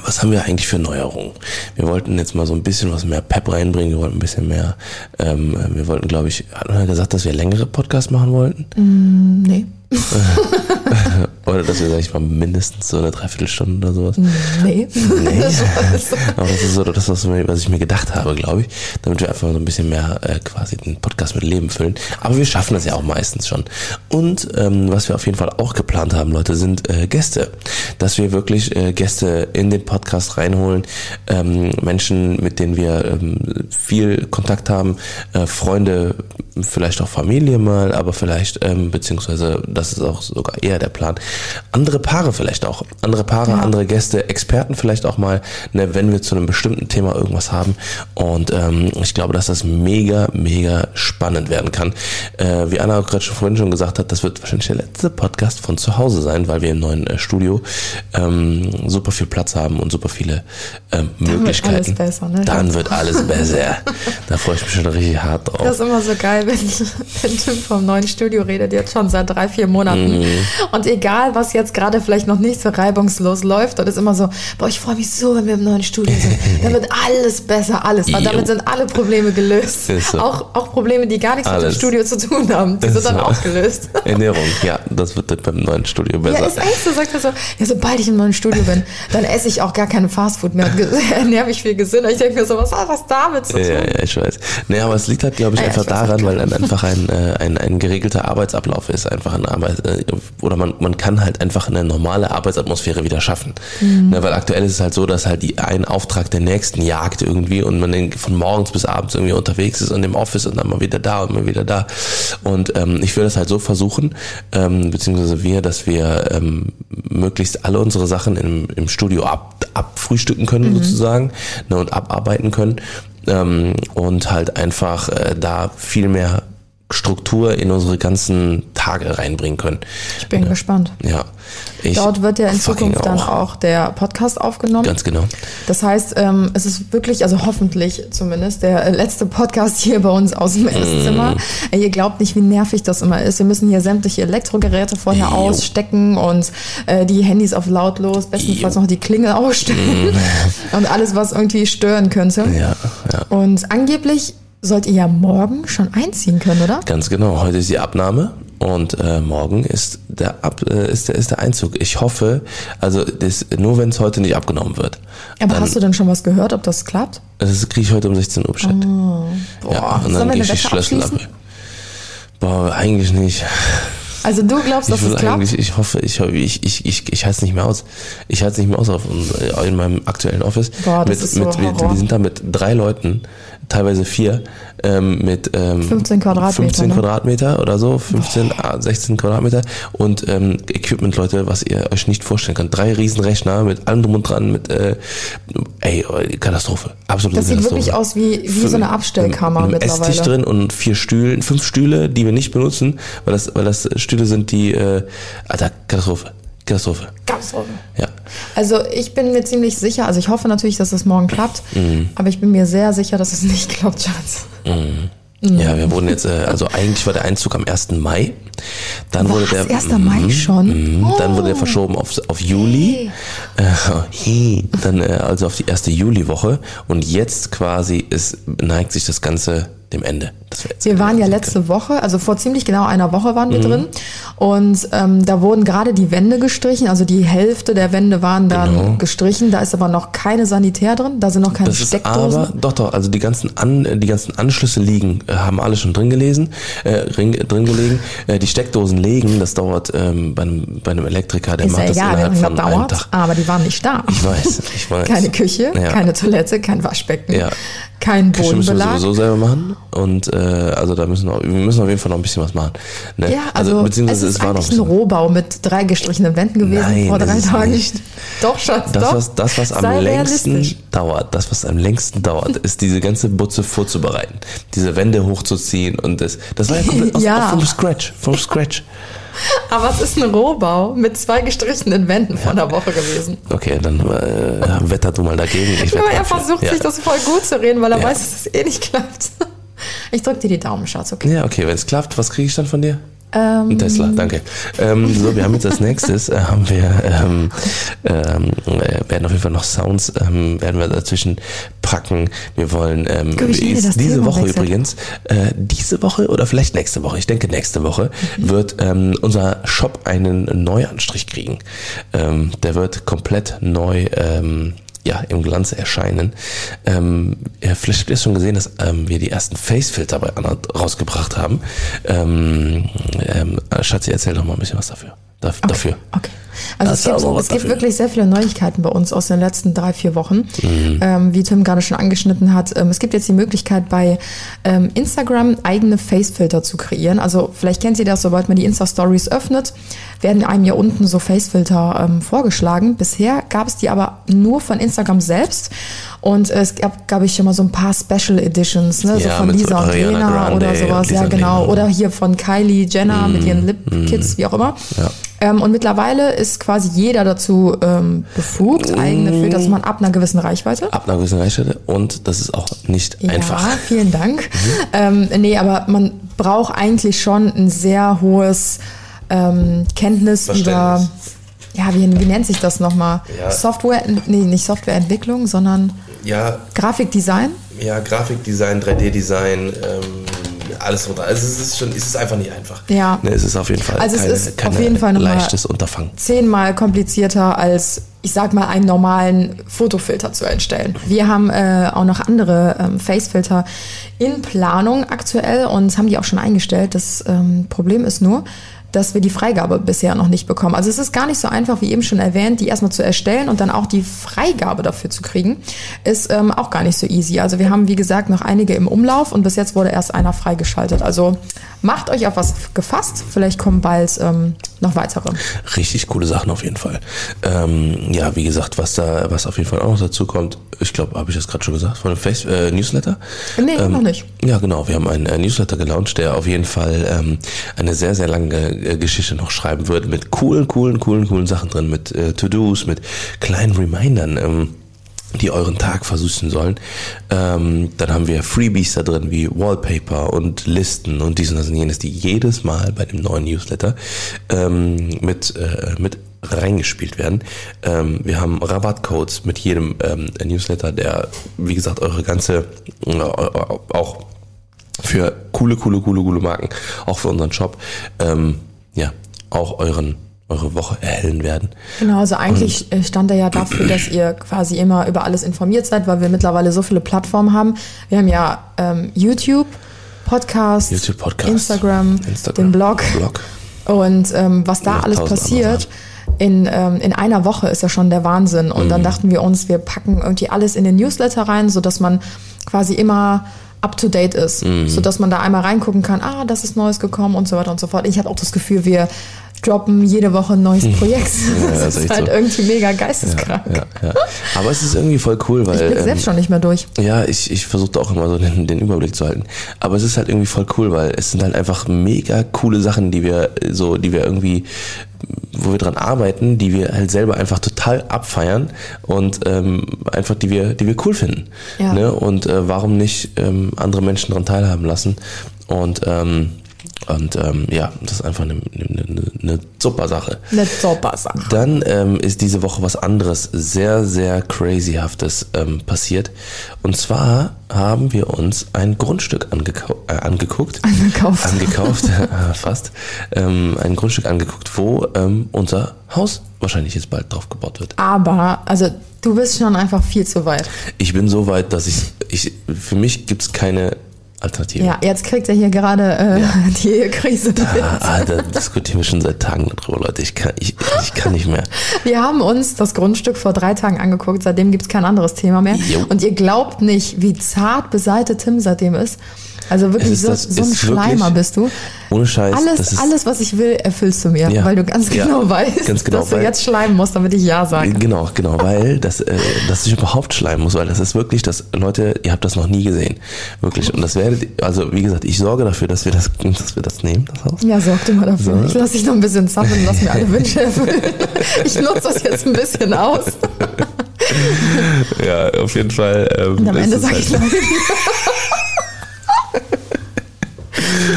was haben wir eigentlich für Neuerungen? Wir wollten jetzt mal so ein bisschen was mehr Pep reinbringen, wir wollten ein bisschen mehr, ähm, wir wollten, glaube ich, hat man gesagt, dass wir längere Podcasts machen wollten? Nee. (laughs) (laughs) Oder dass wir, sag ich mal, mindestens so eine Dreiviertelstunde oder sowas. Nee. Nee. (laughs) Aber das ist so das, was ich mir gedacht habe, glaube ich, damit wir einfach so ein bisschen mehr äh, quasi den Podcast mit Leben füllen. Aber wir schaffen das ja auch meistens schon. Und ähm, was wir auf jeden Fall auch geplant haben, Leute, sind äh, Gäste. Dass wir wirklich äh, Gäste in den Podcast reinholen, ähm, Menschen, mit denen wir ähm, viel Kontakt haben, äh, Freunde, vielleicht auch Familie mal, aber vielleicht, ähm, beziehungsweise das ist auch sogar eher der Plan, andere Paare vielleicht auch. Andere Paare, Ja. andere Gäste, Experten vielleicht auch mal, ne, wenn wir zu einem bestimmten Thema irgendwas haben. Und ähm, ich glaube, dass das mega, mega spannend werden kann. Äh, wie Anna auch gerade schon vorhin schon gesagt hat, das wird wahrscheinlich der letzte Podcast von zu Hause sein, weil wir im neuen äh, Studio ähm, super viel Platz haben und super viele ähm, wird Möglichkeiten. alles besser, ne? Dann wird alles besser. da freue ich mich schon richtig hart drauf. Das ist immer so geil, wenn, wenn Tim vom neuen Studio redet, jetzt schon seit drei, vier Monaten. Mhm. Und egal, was jetzt gerade vielleicht noch nicht so reibungslos läuft, das ist immer so, boah, ich freue mich so, wenn wir im neuen Studio sind. (laughs) Dann wird alles besser, alles. Weil damit sind alle Probleme gelöst. So. Auch, auch Probleme, die gar nichts mit dem Alles. Studio zu tun haben. Die Ist sind dann so. auch gelöst. (laughs) Ernährung, ja, das wird dann beim neuen Studio besser. Ja, ist echt so, sagt er so. Ja, sobald ich im neuen Studio bin, dann esse ich auch gar keine Fastfood mehr und ernähre mich viel gesünder. Ich denke mir so, was hat das damit zu tun? Ja, ja, ich weiß. Nee, aber es liegt halt, glaube ich, ja, einfach ich daran, auch weil dann einfach ein, äh, ein, ein geregelter Arbeitsablauf ist, einfach eine Arbeit, äh, oder man, man kann halt einfach eine normale Arbeitsatmosphäre wieder schaffen. Mhm. Ne, weil aktuell ist es halt so, dass halt die ein Auftrag der nächsten jagt irgendwie und man von morgens bis abends irgendwie unterwegs ist und im Office und dann mal wieder da und mal wieder da. Und ähm, ich will das halt so versuchen, ähm, beziehungsweise wir, dass wir ähm, möglichst alle unsere Sachen im, im Studio ab, abfrühstücken können sozusagen ne, und abarbeiten können ähm, und halt einfach äh, da viel mehr Struktur in unsere ganzen Tage reinbringen können. Ich bin gespannt. Ja. Ich Dort wird ja in Zukunft dann auch der Podcast aufgenommen. Ganz genau. Das heißt, ähm, es ist wirklich, also hoffentlich zumindest, der letzte Podcast hier bei uns aus dem Esszimmer. Mm. Ihr glaubt nicht, wie nervig das immer ist. Wir müssen hier sämtliche Elektrogeräte vorher Jo. ausstecken und äh, die Handys auf lautlos, bestenfalls Jo. Mm. noch die Klingel ausstellen (laughs) und alles, was irgendwie stören könnte. Ja, ja. Und angeblich sollt ihr ja morgen schon einziehen können, oder? Ganz genau. Heute ist die Abnahme und äh, morgen ist der, Ab, äh, ist, der, ist der Einzug. Ich hoffe, also das, nur wenn es heute nicht abgenommen wird. Aber hast du denn schon was gehört, ob das klappt? Das kriege ich heute um 16 Uhr Bescheid. Boah, ja, und dann wir gehe ich die Schlüssel ab. Boah, eigentlich nicht. Also du glaubst, dass Ich es klappt? ich hoffe, ich, ich, ich, ich, ich halte es nicht mehr aus. Ich halte es nicht mehr aus auf, in meinem aktuellen Office. Boah, das mit, ist so mit, Horror. wir sind da mit drei Leuten, teilweise vier, ähm, mit ähm, 15 Quadratmeter, 15 ne? Quadratmeter oder so, 15, ah, 16 Quadratmeter und ähm, Equipment, Leute, was ihr euch nicht vorstellen könnt. Drei Riesenrechner mit allem drum und dran, mit äh, ey, Katastrophe. Absolute Das sieht Katastrophe. wirklich aus wie, wie so eine Abstellkammer mit einem mittlerweile. Esstisch drin und vier Stühlen, fünf Stühle, die wir nicht benutzen, weil das, weil das Stühle sind, die, äh, alter, Katastrophe. Katastrophe. Katastrophe. Ja. Also ich bin mir ziemlich sicher, also ich hoffe natürlich, dass es morgen klappt, Mhm. aber ich bin mir sehr sicher, dass es nicht klappt, Schatz. Mhm. Ja, wir wurden jetzt, äh, also eigentlich war der Einzug am 1. Mai. Dann wurde der. Was, 1. Mai schon? Mhm. Dann wurde der verschoben auf, auf Juli. Äh, hey. Dann äh, also auf die erste Juliwoche. Und jetzt quasi ist, neigt sich das Ganze dem Ende. Wir, waren ja letzte Woche, also vor ziemlich genau einer Woche waren wir drin und ähm, da wurden gerade die Wände gestrichen, also die Hälfte der Wände waren dann Genau. gestrichen, da ist aber noch keine Sanitär drin, da sind noch keine Das Steckdosen. aber, doch, doch, also die ganzen, An, die ganzen Anschlüsse liegen, äh, haben alle schon drin gelesen, äh, drin, drin gelegen. Äh, die Steckdosen legen, das dauert ähm, bei, einem, bei einem Elektriker, der ist ja macht das egal, innerhalb von lange einem dauert, Tag. aber die waren nicht da. Ich weiß, ich (laughs) weiß. Keine Küche, Ja. keine Toilette, kein Waschbecken, Ja. Kein Küche müssen wir Bodenbelag. sowieso selber machen und äh, also da müssen wir, wir müssen auf jeden Fall noch ein bisschen was machen. Ne? Ja, also, beziehungsweise es ist es war noch ein ein bisschen, Rohbau mit drei gestrichenen Wänden gewesen Nein, vor drei Tagen. nicht. (laughs) Doch, Schatz, das doch. was, das, was am Sei längsten realistisch. dauert, das, was am längsten dauert, (laughs) ist diese ganze Butze vorzubereiten. Diese Wände hochzuziehen und das, das war ja komplett aus, (laughs) Ja. vom Scratch, vom Scratch. (laughs) Aber es ist ein Rohbau mit zwei gestrichenen Wänden vor einer Woche gewesen. Okay, dann äh, wetter du mal dagegen. Ich Aber er versucht ja. sich das voll gut zu reden, weil er Ja. weiß, dass es eh nicht (laughs) klappt. Ich drück dir die Daumen, Schatz, okay? Ja, okay, wenn es klappt, was kriege ich dann von dir? Ähm, Ein Tesla, danke. Ähm, so, wir haben jetzt als nächstes, äh, haben wir, ähm, ähm, äh, werden auf jeden Fall noch Sounds, ähm, werden wir dazwischen packen. Wir wollen, ähm, Guck, ist diese Thema Woche wechselt. übrigens, äh, diese Woche oder vielleicht nächste Woche, ich denke nächste Woche, Mhm. wird ähm, unser Shop einen Neuanstrich kriegen. Ähm, der wird komplett neu, ähm, ja, im Glanz erscheinen. Ähm, vielleicht habt ihr schon gesehen, dass ähm, wir die ersten Facefilter bei Anna rausgebracht haben. Ähm, ähm, Schatzi, erzähl doch mal ein bisschen was dafür. Da, Dafür. Okay. Also Das es gibt, es gibt wirklich sehr viele Neuigkeiten bei uns aus den letzten drei, vier Wochen. Mhm. Ähm, wie Tim gerade schon angeschnitten hat, ähm, es gibt jetzt die Möglichkeit bei ähm, Instagram eigene Facefilter zu kreieren. Also vielleicht kennt ihr das, sobald man die Insta-Stories öffnet, werden einem hier unten so Facefilter ähm, vorgeschlagen. Bisher gab es die aber nur von Instagram selbst. Und es gab, glaube ich, schon mal so ein paar Special Editions, ne? so Ja, von so Lisa und Lena oder sowas. Ja, genau. Oder hier von Kylie Jenner mit ihren Lip Kits, wie auch immer. Ja. Ähm, und mittlerweile ist quasi jeder dazu ähm, befugt, eigene Filter zu machen ab einer gewissen Reichweite. Ab einer gewissen Reichweite und das ist auch nicht einfach. Ja, vielen Dank. Ähm, nee, aber man braucht eigentlich schon ein sehr hohes ähm, Kenntnis über, ja, wie, wie nennt sich das nochmal? Ja. Software, nee, nicht Softwareentwicklung, sondern Ja, Grafikdesign. ja, Grafikdesign, 3D-Design, ähm, alles runter. Also es ist schon, es ist einfach nicht einfach. Ja. Ne, es ist auf jeden Fall Also es keine, ist auf jeden Fall leichtes Unterfangen. zehnmal komplizierter als, ich sag mal, einen normalen Fotofilter zu erstellen. Wir haben äh, auch noch andere ähm, Facefilter in Planung aktuell und haben die auch schon eingestellt. Das ähm, Problem ist nur, dass wir die Freigabe bisher noch nicht bekommen. Also es ist gar nicht so einfach, wie eben schon erwähnt, die erstmal zu erstellen und dann auch die Freigabe dafür zu kriegen, ist ähm, auch gar nicht so easy. Also wir haben, wie gesagt, noch einige im Umlauf und bis jetzt wurde erst einer freigeschaltet. Also macht euch auf was gefasst. Vielleicht kommen bald ähm, noch weitere. Richtig coole Sachen auf jeden Fall. Ähm, ja, wie gesagt, was da, was auf jeden Fall auch noch dazu kommt, ich glaube, habe ich das gerade schon gesagt, von dem Face äh, Newsletter. Nee, noch nicht. Ja, genau. Wir haben einen äh, Newsletter gelauncht, der auf jeden Fall ähm, eine sehr, sehr lange äh, Geschichte noch schreiben wird mit coolen, coolen, coolen, coolen Sachen drin, mit äh, To-Dos, mit kleinen Remindern. Ähm, die euren Tag versüßen sollen. Ähm, dann haben wir Freebies da drin wie Wallpaper und Listen und dies und das und jenes, die jedes Mal bei dem neuen Newsletter ähm, mit, äh, mit reingespielt werden. Ähm, wir haben Rabattcodes mit jedem ähm, Newsletter, der, wie gesagt, eure ganze, äh, auch für coole, coole, coole, coole Marken, auch für unseren Shop, ähm, ja, auch euren, eure Woche erhellen werden. Genau, also eigentlich äh, stand er ja dafür, dass ihr quasi immer über alles informiert seid, weil wir mittlerweile so viele Plattformen haben. Wir haben ja ähm, YouTube, Podcast, YouTube, Podcast, Instagram, Instagram, den Blog. Blog. Und ähm, was da alles passiert, in, ähm, in einer Woche ist ja schon der Wahnsinn. Und Mhm. dann dachten wir uns, wir packen irgendwie alles in den Newsletter rein, sodass man quasi immer up to date ist, Mhm. sodass man da einmal reingucken kann, ah, das ist Neues gekommen und so weiter und so fort. Ich habe auch das Gefühl, wir droppen jede Woche ein neues Projekt. Ja, das, das ist halt so. irgendwie mega geisteskrank. Ja, ja. Aber es ist irgendwie voll cool, weil. Ich ähm, selbst schon nicht mehr durch. Ja, ich, ich versuche auch immer so den, den Überblick zu halten. Aber es ist halt irgendwie voll cool, weil es sind halt einfach mega coole Sachen, die wir so, die wir irgendwie, wo wir dran arbeiten, die wir halt selber einfach total abfeiern und ähm, einfach die wir, die wir cool finden. Ne? Und äh, warum nicht ähm, andere Menschen daran teilhaben lassen? Und ähm, und ähm, ja, das ist einfach eine, eine, eine, super Sache. Eine super Sache. Dann ähm, ist diese Woche was anderes sehr, sehr crazyhaftes ähm, passiert. Und zwar haben wir uns ein Grundstück äh, angeguckt. Angekauft. (laughs) Angekauft, (laughs) äh, fast. Ähm, ein Grundstück angeguckt, wo ähm, unser Haus wahrscheinlich jetzt bald drauf gebaut wird. Aber, also du bist schon einfach viel zu weit. Ich bin so weit, dass ich, ich für mich gibt's keine Alternative. Ja, jetzt kriegt er hier gerade äh, (laughs) die Krise mit. Ah, ah, da diskutieren wir schon seit Tagen darüber, Leute. Ich kann, ich, ich kann nicht mehr. Wir haben uns das Grundstück vor drei Tagen angeguckt, seitdem gibt es kein anderes Thema mehr. Jo. Und ihr glaubt nicht, wie zart beseitet Tim seitdem ist. Also wirklich so, das- so ein ist wirklich- Schleimer bist du. Ohne Scheiß. Alles, ist, alles, was ich will, erfüllst du mir, Ja. weil du ganz Ja, genau weißt, ganz genau, dass du weil- jetzt schleimen musst, damit ich Ja sage. Genau, genau, weil das, äh, dass ich überhaupt schleimen muss, weil das ist wirklich, das, Leute, ihr habt das noch nie gesehen. Wirklich. Und das werdet, also wie gesagt, ich sorge dafür, dass wir das, dass wir das nehmen, das Haus. Ja, sorg du mal dafür. So. Ich lasse dich noch ein bisschen zappeln und lass mir alle Wünsche erfüllen. (laughs) Ich nutze das jetzt ein bisschen aus. Ja, auf jeden Fall. Ähm, Und am Ende sage halt- ich nein. (laughs)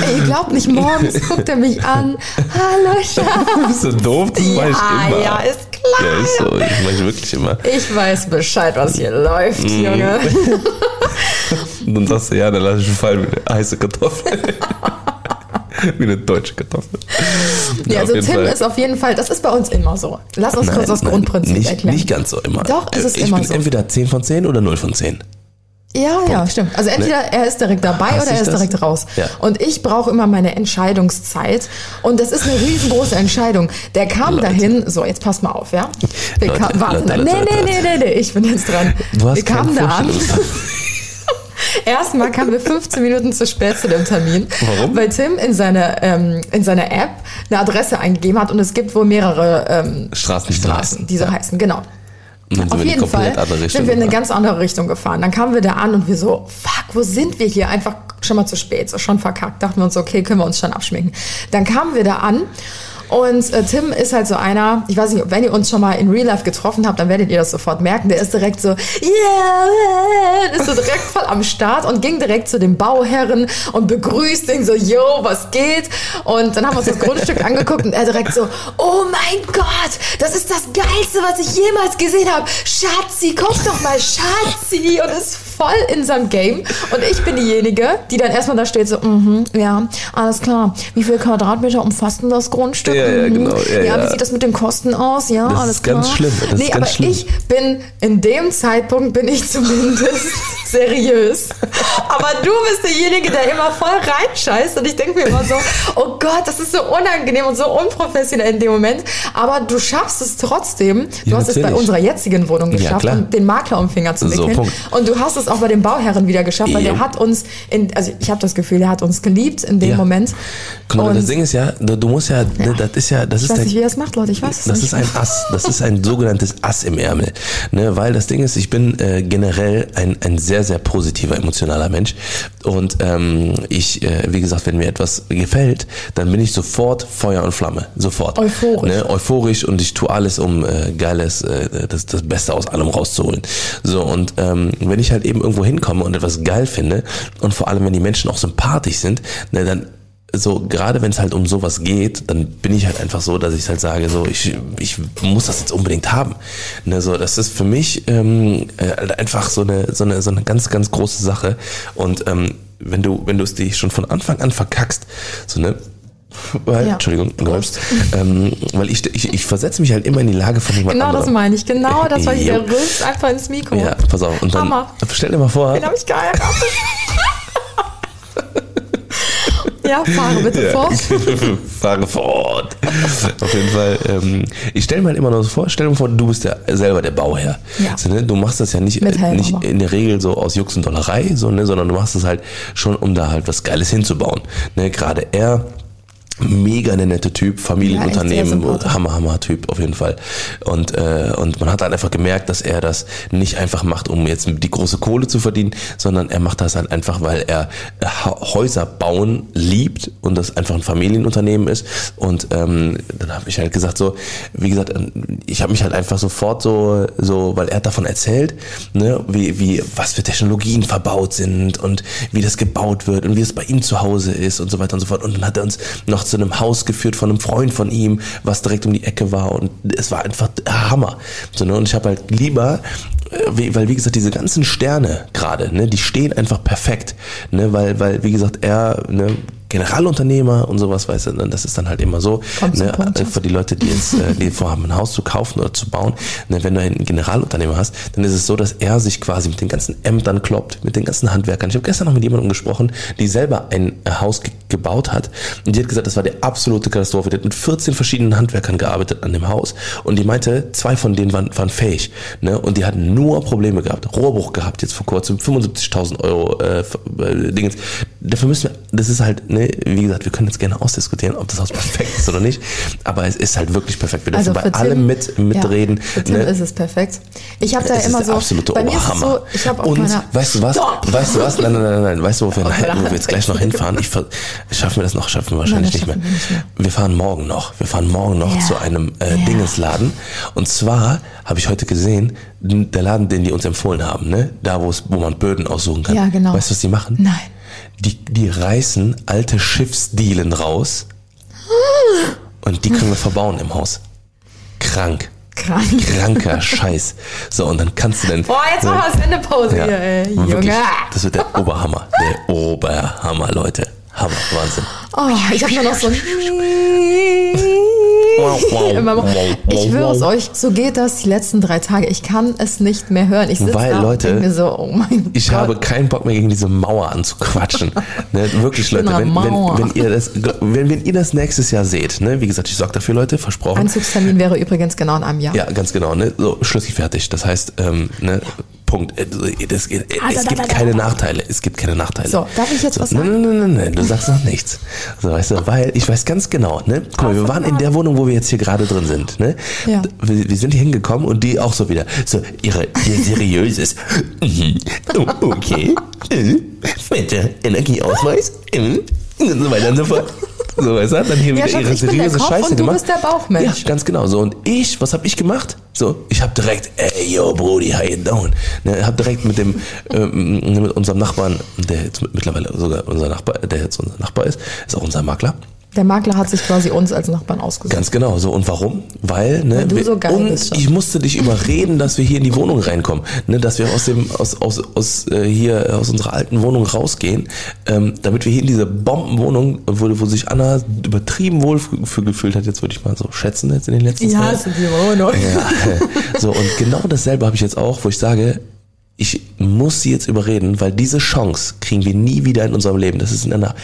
Ey, ihr glaubt nicht, morgens (laughs) guckt er mich an. Hallo, Schatz. (laughs) Bist du doof? Das ich Ja, immer. ja, ist klar. Ja, ist so. Ich mache ich wirklich immer. Ich weiß Bescheid, was hier läuft, Mhm. Junge. Und (laughs) dann sagst du, ja, dann lass ich fallen wie eine heiße Kartoffel. wie eine deutsche Kartoffel. Ja, also auf jeden Tim Fall. ist auf jeden Fall, das ist bei uns immer so. Lass uns kurz das Grundprinzip nicht, erklären. Nicht ganz so immer. Doch, es ist ich immer bin so. entweder 10 von 10 oder 0 von 10. Ja, ja, stimmt. Also entweder er ist direkt dabei Hasse oder er ist das? direkt raus. Ja. Und ich brauche immer meine Entscheidungszeit. Und das ist eine riesengroße Entscheidung. Der kam Leute. dahin, so, jetzt passt mal auf, ja? Wir Leute, kam, warte, Leute, nee, nee, nee, nee, nee, ich bin jetzt dran. Du hast wir kamen da an. (laughs) Erstmal kamen wir 15 Minuten zu spät zu dem Termin. Warum? Weil Tim in seiner ähm, in seiner App eine Adresse eingegeben hat und es gibt wohl mehrere ähm, Straßen, Straßen, die so heißen, genau. Dann sind Auf jeden Fall sind wir in eine ganz andere Richtung gefahren. Dann kamen wir da an und wir so, fuck, wo sind wir hier? Einfach schon mal zu spät, so schon verkackt. Dachten wir uns, okay, können wir uns schon abschminken. Dann kamen wir da an und äh, Tim ist halt so einer, ich weiß nicht, wenn ihr uns schon mal in Real Life getroffen habt, dann werdet ihr das sofort merken. Der ist direkt so, yeah, ist so direkt voll am Start und ging direkt zu dem Bauherren und begrüßt ihn so, yo, was geht? Und dann haben wir uns das Grundstück angeguckt und er direkt so, oh mein Gott, das ist das Geilste, was ich jemals gesehen habe. Schatzi, guck doch mal, Schatzi. Und ist voll in seinem Game. Und ich bin diejenige, die dann erstmal da steht, so, mhm, ja, alles klar. Wie viel Quadratmeter umfasst denn das Grundstück? Ja, ja, Mhm. genau, ja, ja. wie sieht das mit den Kosten aus? Ja, Das ist alles klar. ganz schlimm, das ist nee, ganz aber schlimm. ich bin, in dem Zeitpunkt bin ich (laughs) zumindest seriös. Aber du bist derjenige, der immer voll reinscheißt. Und ich denke mir immer so, oh Gott, das ist so unangenehm und so unprofessionell in dem Moment. Aber du schaffst es trotzdem. Du Ja, hast es bei natürlich. unserer jetzigen Wohnung geschafft, klar. den Makler um Finger zu So, wickeln. Punkt. und du hast es auch bei dem Bauherren wieder geschafft, weil Jo. der hat uns, in, also ich habe das Gefühl, der hat uns geliebt in dem Ja. Moment. Guck mal, das Ding ist ja, du, du musst ja, ne, das ist ja, das ich ist weiß der, nicht, wie er es macht, Leute. Ich weiß es Das nicht. ist ein Ass, das ist ein sogenanntes Ass im Ärmel. Ne, weil das Ding ist, ich bin äh, generell ein, ein sehr, sehr positiver, emotionaler Mensch. Und ähm, ich, äh, wie gesagt, wenn mir etwas gefällt, dann bin ich sofort Feuer und Flamme. Sofort. Euphorisch. Ne, euphorisch und ich tue alles, um äh, geiles, äh, das, das Beste aus allem rauszuholen. So, und ähm, wenn ich halt eben irgendwo hinkomme und etwas geil finde, und vor allem, wenn die Menschen auch sympathisch sind, ne, dann so gerade wenn es halt um sowas geht, dann bin ich halt einfach so, dass ich halt sage, so ich, ich muss das jetzt unbedingt haben. Ne, so das ist für mich ähm, äh, einfach so eine so eine so eine ganz ganz große Sache und ähm, wenn du wenn du es dich schon von Anfang an verkackst, so ne weil, Ja. Entschuldigung, Prost. Ähm, weil ich, ich, ich versetze mich halt immer in die Lage von jemand Genau das anderem. meine ich. Genau das, weil ich der rülpst einfach ins Mikro. Ja, pass auf. Und dann Hammer. stell dir mal vor, Den habe ich geheiratet. ja, fahre bitte Ja. fort. (laughs) Frage fort. Auf jeden Fall. Ähm, ich stelle mir halt immer nur so vor, stell dir mal vor, du bist ja selber der Bauherr. Ja. So, ne? Du machst das ja nicht, nicht in der Regel so aus Jux und Dollerei, so, ne? sondern du machst es halt schon, um da halt was Geiles hinzubauen. Ne? Gerade er mega der nette Typ, Familienunternehmen, Ja, Hammer, Hammer Typ auf jeden Fall. Und, äh, und man hat halt einfach gemerkt, dass er das nicht einfach macht, um jetzt die große Kohle zu verdienen, sondern er macht das halt einfach, weil er Häuser bauen liebt und das einfach ein Familienunternehmen ist. Und ähm, dann habe ich halt gesagt, so, wie gesagt, ähm, ich habe mich halt einfach sofort so, so, weil er hat davon erzählt, ne, wie, wie, was für Technologien verbaut sind und wie das gebaut wird und wie es bei ihm zu Hause ist und so weiter und so fort. Und dann hat er uns noch zu einem Haus geführt von einem Freund von ihm, was direkt um die Ecke war und es war einfach Hammer. So, ne? Und ich habe halt lieber, äh, weil wie gesagt, diese ganzen Sterne gerade, ne, die stehen einfach perfekt, ne, weil, weil wie gesagt, er, ne, Generalunternehmer und sowas, weißt du, das ist dann halt immer so, ne, für die Leute, die jetzt äh, die (laughs) vorhaben, ein Haus zu kaufen oder zu bauen, ne, wenn du einen Generalunternehmer hast, dann ist es so, dass er sich quasi mit den ganzen Ämtern kloppt, mit den ganzen Handwerkern. Ich habe gestern noch mit jemandem gesprochen, die selber ein äh, Haus ge gebaut hat und die hat gesagt, das war die absolute Katastrophe. Die hat mit 14 verschiedenen Handwerkern gearbeitet an dem Haus und die meinte, zwei von denen waren, waren fähig ne, und die hatten nur Probleme gehabt. Rohrbruch gehabt jetzt vor kurzem, 75.000 Euro äh, äh, Dingens. Dafür müssen wir, das ist halt, ne, wie gesagt, wir können jetzt gerne ausdiskutieren, ob das Haus perfekt ist oder nicht, aber es ist halt wirklich perfekt. Wir dürfen Also bei Tim, allem mit, mitreden. Ja, für Tim ne? ist es perfekt. Ich habe da Es immer ist der so, absolute bei mir ist es so, ich habe auf Und meiner weißt du was? Stopp! Weißt du was? Nein, nein, nein, nein. Weißt du, wo wir, Auf meiner wo wir jetzt gleich noch hinfahren? Ich schaffen wir das noch? Schaffen wir wahrscheinlich Nein, das nicht, mehr. schaffen wir nicht mehr. Wir fahren morgen noch. Wir fahren morgen noch Ja. zu einem äh, Ja. Dingesladen. Und zwar habe ich heute gesehen, der Laden, den die uns empfohlen haben, ne? Da, wo man Böden aussuchen kann. Ja, genau. Weißt du, was die machen? Nein. Die, die reißen alte Schiffsdielen raus und die können wir verbauen im Haus. Krank. Krank. Kranker Scheiß. So, und dann kannst du dann. Boah, jetzt machen wir Sendepause Ja, hier, ey. wirklich, Junge. das wird der Oberhammer. Der Oberhammer, Leute. Hammer, Wahnsinn. Oh, ich habe nur noch so (laughs) Ich schwöre es euch, so geht das die letzten drei Tage. Ich kann es nicht mehr hören. Ich sitze Weil, da Leute, und mir so, oh mein Ich Gott. habe keinen Bock mehr gegen diese Mauer anzuquatschen. (laughs) ne, wirklich, Leute, wenn, wenn, wenn, ihr das, wenn, wenn ihr das nächstes Jahr seht, ne, wie gesagt, ich sorge dafür, Leute, versprochen. Einzugstermin wäre übrigens genau in einem Jahr. Ja, ganz genau, ne? So, Schlüssel fertig. Das heißt, ähm, ne, Punkt. Äh, Das, äh, es gibt keine Nachteile. Es gibt keine Nachteile. So, darf ich jetzt was sagen? nein, nein, nein, nein, du sagst noch nichts. So, weißt du, weil ich weiß ganz genau, ne? Guck mal, wir waren in der Wohnung, wo wir jetzt hier gerade drin sind, ne? Ja. Wir, wir sind hier hingekommen und die auch so wieder. So, ihre, ihr seriöses. (laughs) Okay. (laughs) Bitte, Energieausweis. (laughs) Und so weiter und so fort. So, weißt du, dann hier Ja, wieder Schatz, ihre ich bin der seriöse Kopf Scheiße und du gemacht. bist der Bauchmensch. Ja, ganz genau. So, und ich, was habe ich gemacht? So, ich habe direkt, ey, yo, Brody, how you doing? Ne, hab direkt mit dem, (laughs) ähm, mit unserem Nachbarn, der jetzt mittlerweile sogar unser Nachbar, der jetzt unser Nachbar ist, ist auch unser Makler. Der Makler hat sich quasi uns als Nachbarn ausgesucht. Ganz genau. So, und warum? Weil, ne, Weil du so geil und bist schon. ich musste dich überreden, dass wir hier in die Wohnung reinkommen. Ne, dass wir aus dem, aus, aus, aus, äh, hier, aus unserer alten Wohnung rausgehen, ähm, damit wir hier in diese Bombenwohnung, wo, wo sich Anna übertrieben wohl für, gefühlt hat, jetzt würde ich mal so schätzen, jetzt in den letzten Ich zwei hasse die Wohnung. ja. (laughs) So, und genau dasselbe habe ich jetzt auch, wo ich sage, ich muss sie jetzt überreden, weil diese Chance kriegen wir nie wieder in unserem Leben. Das ist in einer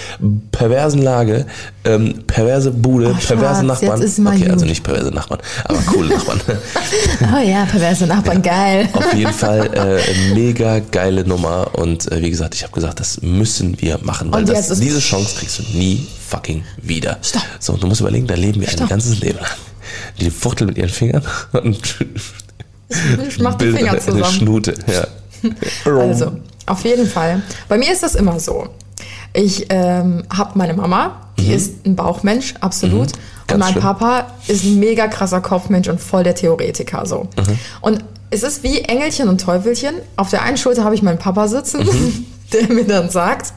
perversen Lage, ähm, perverse Bude, Oh, perverse Schatz, Nachbarn. okay, also gut. nicht perverse Nachbarn, aber coole Nachbarn. (laughs) Oh ja, perverse Nachbarn, geil. Auf jeden Fall äh, mega geile Nummer und äh, wie gesagt, ich habe gesagt, das müssen wir machen, weil das, diese Chance kriegst du nie fucking wieder. Stopp. So, und du musst überlegen, da leben wir ein Stopp. ganzes Leben lang. Die fuchteln mit ihren Fingern (laughs) und Ich mach die Finger eine zusammen. Schnute. Ja. Also, auf jeden Fall. Bei mir ist das immer so. Ich ähm, habe meine Mama, die ist ein Bauchmensch, absolut. Und Mhm. Ganz mein schlimm. Papa ist ein mega krasser Kopfmensch und voll der Theoretiker so. Mhm. Und es ist wie Engelchen und Teufelchen. Auf der einen Schulter habe ich meinen Papa sitzen, Mhm. (laughs) der mir dann sagt,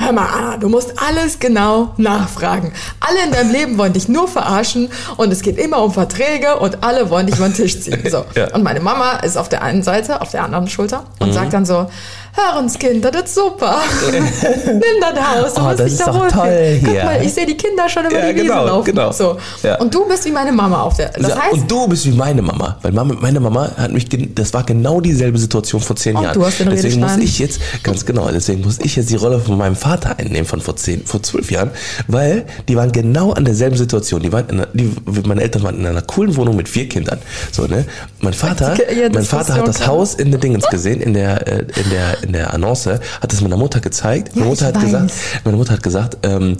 hör mal Anna, du musst alles genau nachfragen. Alle in deinem Leben wollen dich nur verarschen und es geht immer um Verträge und alle wollen dich über den Tisch ziehen. (laughs) So. Ja. Und meine Mama ist auf der einen Seite, auf der anderen Schulter und Mhm. sagt dann so, Hörens-Kind, das ist super. (laughs) Nimm das Haus, du Oh, musst das dich ist da doch wohlfühlen. toll Guck mal, ich sehe die Kinder schon über Ja, die Wiese genau, laufen. genau. So. Ja. Und du bist wie meine Mama auf der. Das Ja, heißt, und du bist wie meine Mama, weil Mama, meine Mama hat mich, das war genau dieselbe Situation vor zehn Und Jahren. du hast den deswegen muss ich jetzt, ganz genau, deswegen muss ich jetzt die Rolle von meinem Vater einnehmen von vor zehn, vor zwölf Jahren, weil die waren genau an derselben Situation. Die waren, in die, meine Eltern waren in einer coolen Wohnung mit vier Kindern. So ne, mein Vater, ja, mein Vater hat das Diskussion, Haus in der Dingens gesehen, in der, äh, in der, in der Annonce, hat das meiner Mutter gezeigt. Meine Ja, Mutter ich hat gesagt, weiß. meine Mutter hat gesagt, ähm,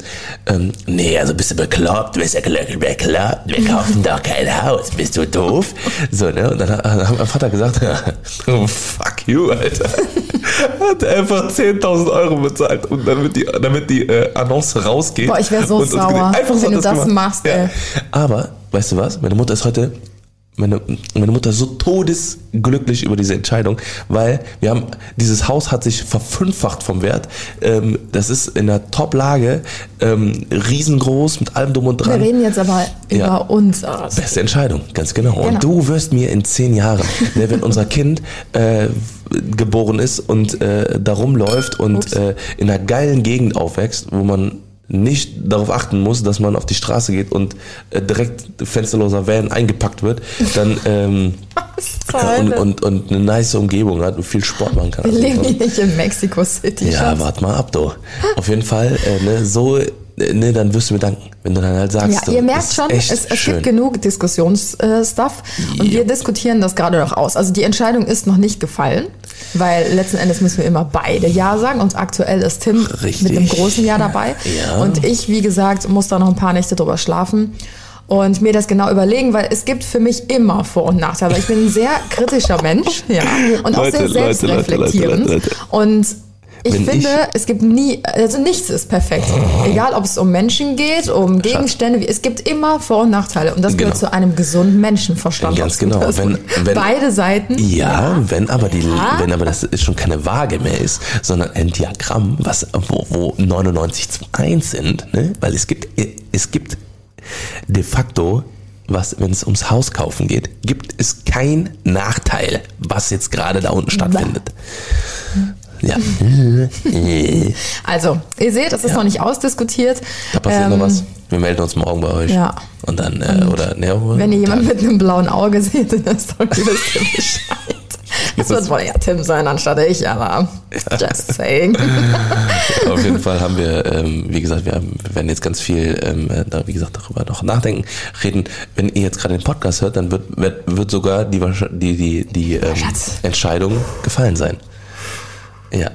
ähm, nee, also bist du bekloppt, bist du bekloppt, wir kaufen doch kein Haus, bist du doof? So, ne? Und dann hat, mein Vater gesagt, (laughs) oh, fuck you, Alter. (laughs) Hat einfach 10.000 Euro bezahlt, und damit die, damit die äh, Annonce rausgeht. Boah, ich wär so sauer, einfach so wenn du das gemacht. machst, ey. Aber, weißt du was? Meine Mutter ist heute, meine, meine Mutter ist so todesglücklich über diese Entscheidung, weil wir haben, dieses Haus hat sich verfünffacht vom Wert. Ähm, das ist in der Top-Lage, ähm, riesengroß, mit allem drum und Wir dran. reden jetzt aber Ja. über uns aus. Beste Entscheidung, ganz genau. Genau. Und du wirst mir in zehn Jahren, wenn unser Kind äh, geboren ist und äh, da rumläuft und äh, in einer geilen Gegend aufwächst, wo man nicht darauf achten muss, dass man auf die Straße geht und äh, direkt fensterloser Van eingepackt wird, dann (laughs) ähm, und, und, und eine nice Umgebung hat und viel Sport machen kann. Wir Also, leben hier nicht in Mexico City. ja, warte mal ab, du. Auf jeden Fall, äh, ne, so, ne, dann wirst du mir danken, wenn du dann halt sagst, Ja, ihr merkt schon, es, es gibt genug Diskussionsstuff und Ja. wir diskutieren das gerade noch aus. Also die Entscheidung ist noch nicht gefallen, weil letzten Endes müssen wir immer beide Ja sagen und aktuell ist Tim Richtig. mit dem großen Ja dabei Ja. und ich, wie gesagt, muss da noch ein paar Nächte drüber schlafen und mir das genau überlegen, weil es gibt für mich immer Vor- und Nachteile. Ich bin ein sehr kritischer (laughs) Mensch ja, und auch Leute, sehr selbstreflektierend Leute, Leute. und ich Wenn finde, ich- es gibt nie, also nichts ist perfekt. (laughs) Egal, ob es um Menschen geht, um Gegenstände, wie- es gibt immer Vor- und Nachteile. Und das gehört Genau. zu einem gesunden Menschenverstand. Ganz genau. Wenn- (laughs) wenn- beide Seiten. Ja, wenn aber die, Ja. wenn aber das schon keine Waage mehr ist, sondern ein Diagramm, was, wo, wo 99 zu 1 sind, ne? Weil es gibt, es gibt de facto, was, wenn es ums Haus kaufen geht, gibt es kein Nachteil, was jetzt gerade da unten stattfindet. Ja. Also, ihr seht, es ist Ja. noch nicht ausdiskutiert. Da passiert Ähm, noch was. Wir melden uns morgen bei euch. ja. Und dann, äh, oder, ne, Wenn ihr jemanden mit einem blauen Auge seht in der Story, wisst ihr Bescheid. (laughs) Das wird wohl ja Tim sein, anstatt ich, aber just saying. (laughs) Auf jeden Fall haben wir, ähm, wie gesagt, wir, haben, wir werden jetzt ganz viel, ähm, äh, da, wie gesagt, darüber noch nachdenken, reden. Wenn ihr jetzt gerade den Podcast hört, dann wird, wird, wird sogar die, die, die, die ähm. Entscheidung gefallen sein. Ja.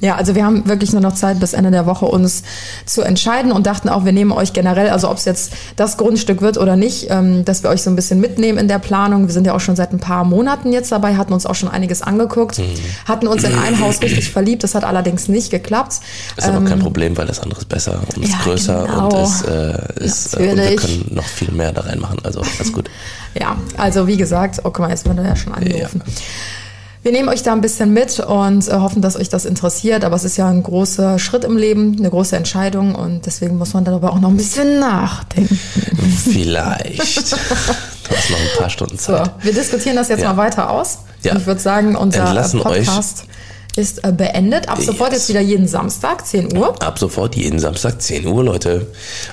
Ja, also wir haben wirklich nur noch Zeit bis Ende der Woche uns zu entscheiden und dachten auch, wir nehmen euch generell, also ob es jetzt das Grundstück wird oder nicht, ähm, dass wir euch so ein bisschen mitnehmen in der Planung. Wir sind ja auch schon seit ein paar Monaten jetzt dabei, hatten uns auch schon einiges angeguckt, Mhm. hatten uns in ein Haus richtig verliebt, das hat allerdings nicht geklappt. Ist aber kein Problem, weil das andere ist besser und ist Ähm, ja, größer genau. und ist, äh, ist äh, und wir können noch viel mehr da reinmachen. Also alles gut. (laughs) Ja, also wie gesagt, oh guck mal, jetzt wird er ja schon angerufen. Wir nehmen euch da ein bisschen mit und äh, hoffen, dass euch das interessiert. Aber es ist ja ein großer Schritt im Leben, eine große Entscheidung und deswegen muss man darüber auch noch ein bisschen nachdenken. Vielleicht. (laughs) Du hast noch ein paar Stunden So, Zeit. wir diskutieren das jetzt Ja. mal weiter aus. Ja. Ich würde sagen, unser Entlassen euch. Podcast ist äh, beendet. Ab sofort Yes. jetzt wieder jeden Samstag, 10 Uhr. Ab sofort jeden Samstag 10 Uhr, Leute.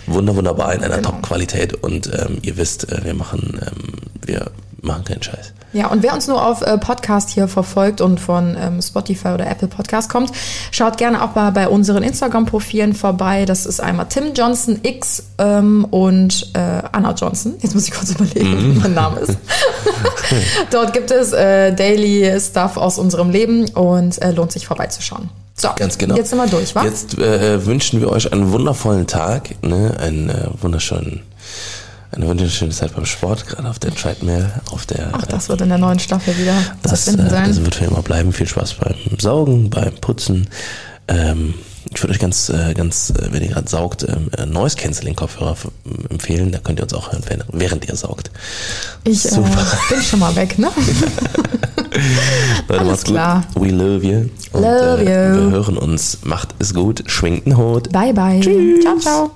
Wunder, wunderbar in einer Genau. Top-Qualität und ähm, ihr wisst, äh, wir machen, ähm, wir machen keinen Scheiß. Ja, und wer uns nur auf äh, Podcast hier verfolgt und von ähm, Spotify oder Apple Podcast kommt, schaut gerne auch mal bei unseren Instagram-Profilen vorbei. Das ist einmal Tim Johnson X ähm, und äh, Anna Johnson. Jetzt muss ich kurz überlegen, wie mein Name ist. (laughs) Dort gibt es äh, Daily Stuff aus unserem Leben und äh, lohnt sich vorbeizuschauen. So, Ganz genau. Jetzt sind wir durch, wa? Jetzt äh, wünschen wir euch einen wundervollen Tag, ne? einen äh, wunderschönen, eine wunderschöne Zeit beim Sport, gerade auf der Treadmill, auf der. Ach, das wird in der neuen Staffel wieder das, zu finden äh, sein. das wird für immer bleiben. Viel Spaß beim Saugen, beim Putzen. Ähm, ich würde euch ganz, äh, ganz, äh, wenn ihr gerade saugt, ähm, äh, Noise Cancelling Kopfhörer empfehlen. Da könnt ihr uns auch hören, während- ihr saugt. ich äh, bin schon mal weg, ne? (laughs) Leute, Alles macht's gut. klar. We love you. Und, Love äh, you. Wir hören uns. Macht es gut. Schwingt den Hut. bye, bye. Tschüss. Ciao, ciao.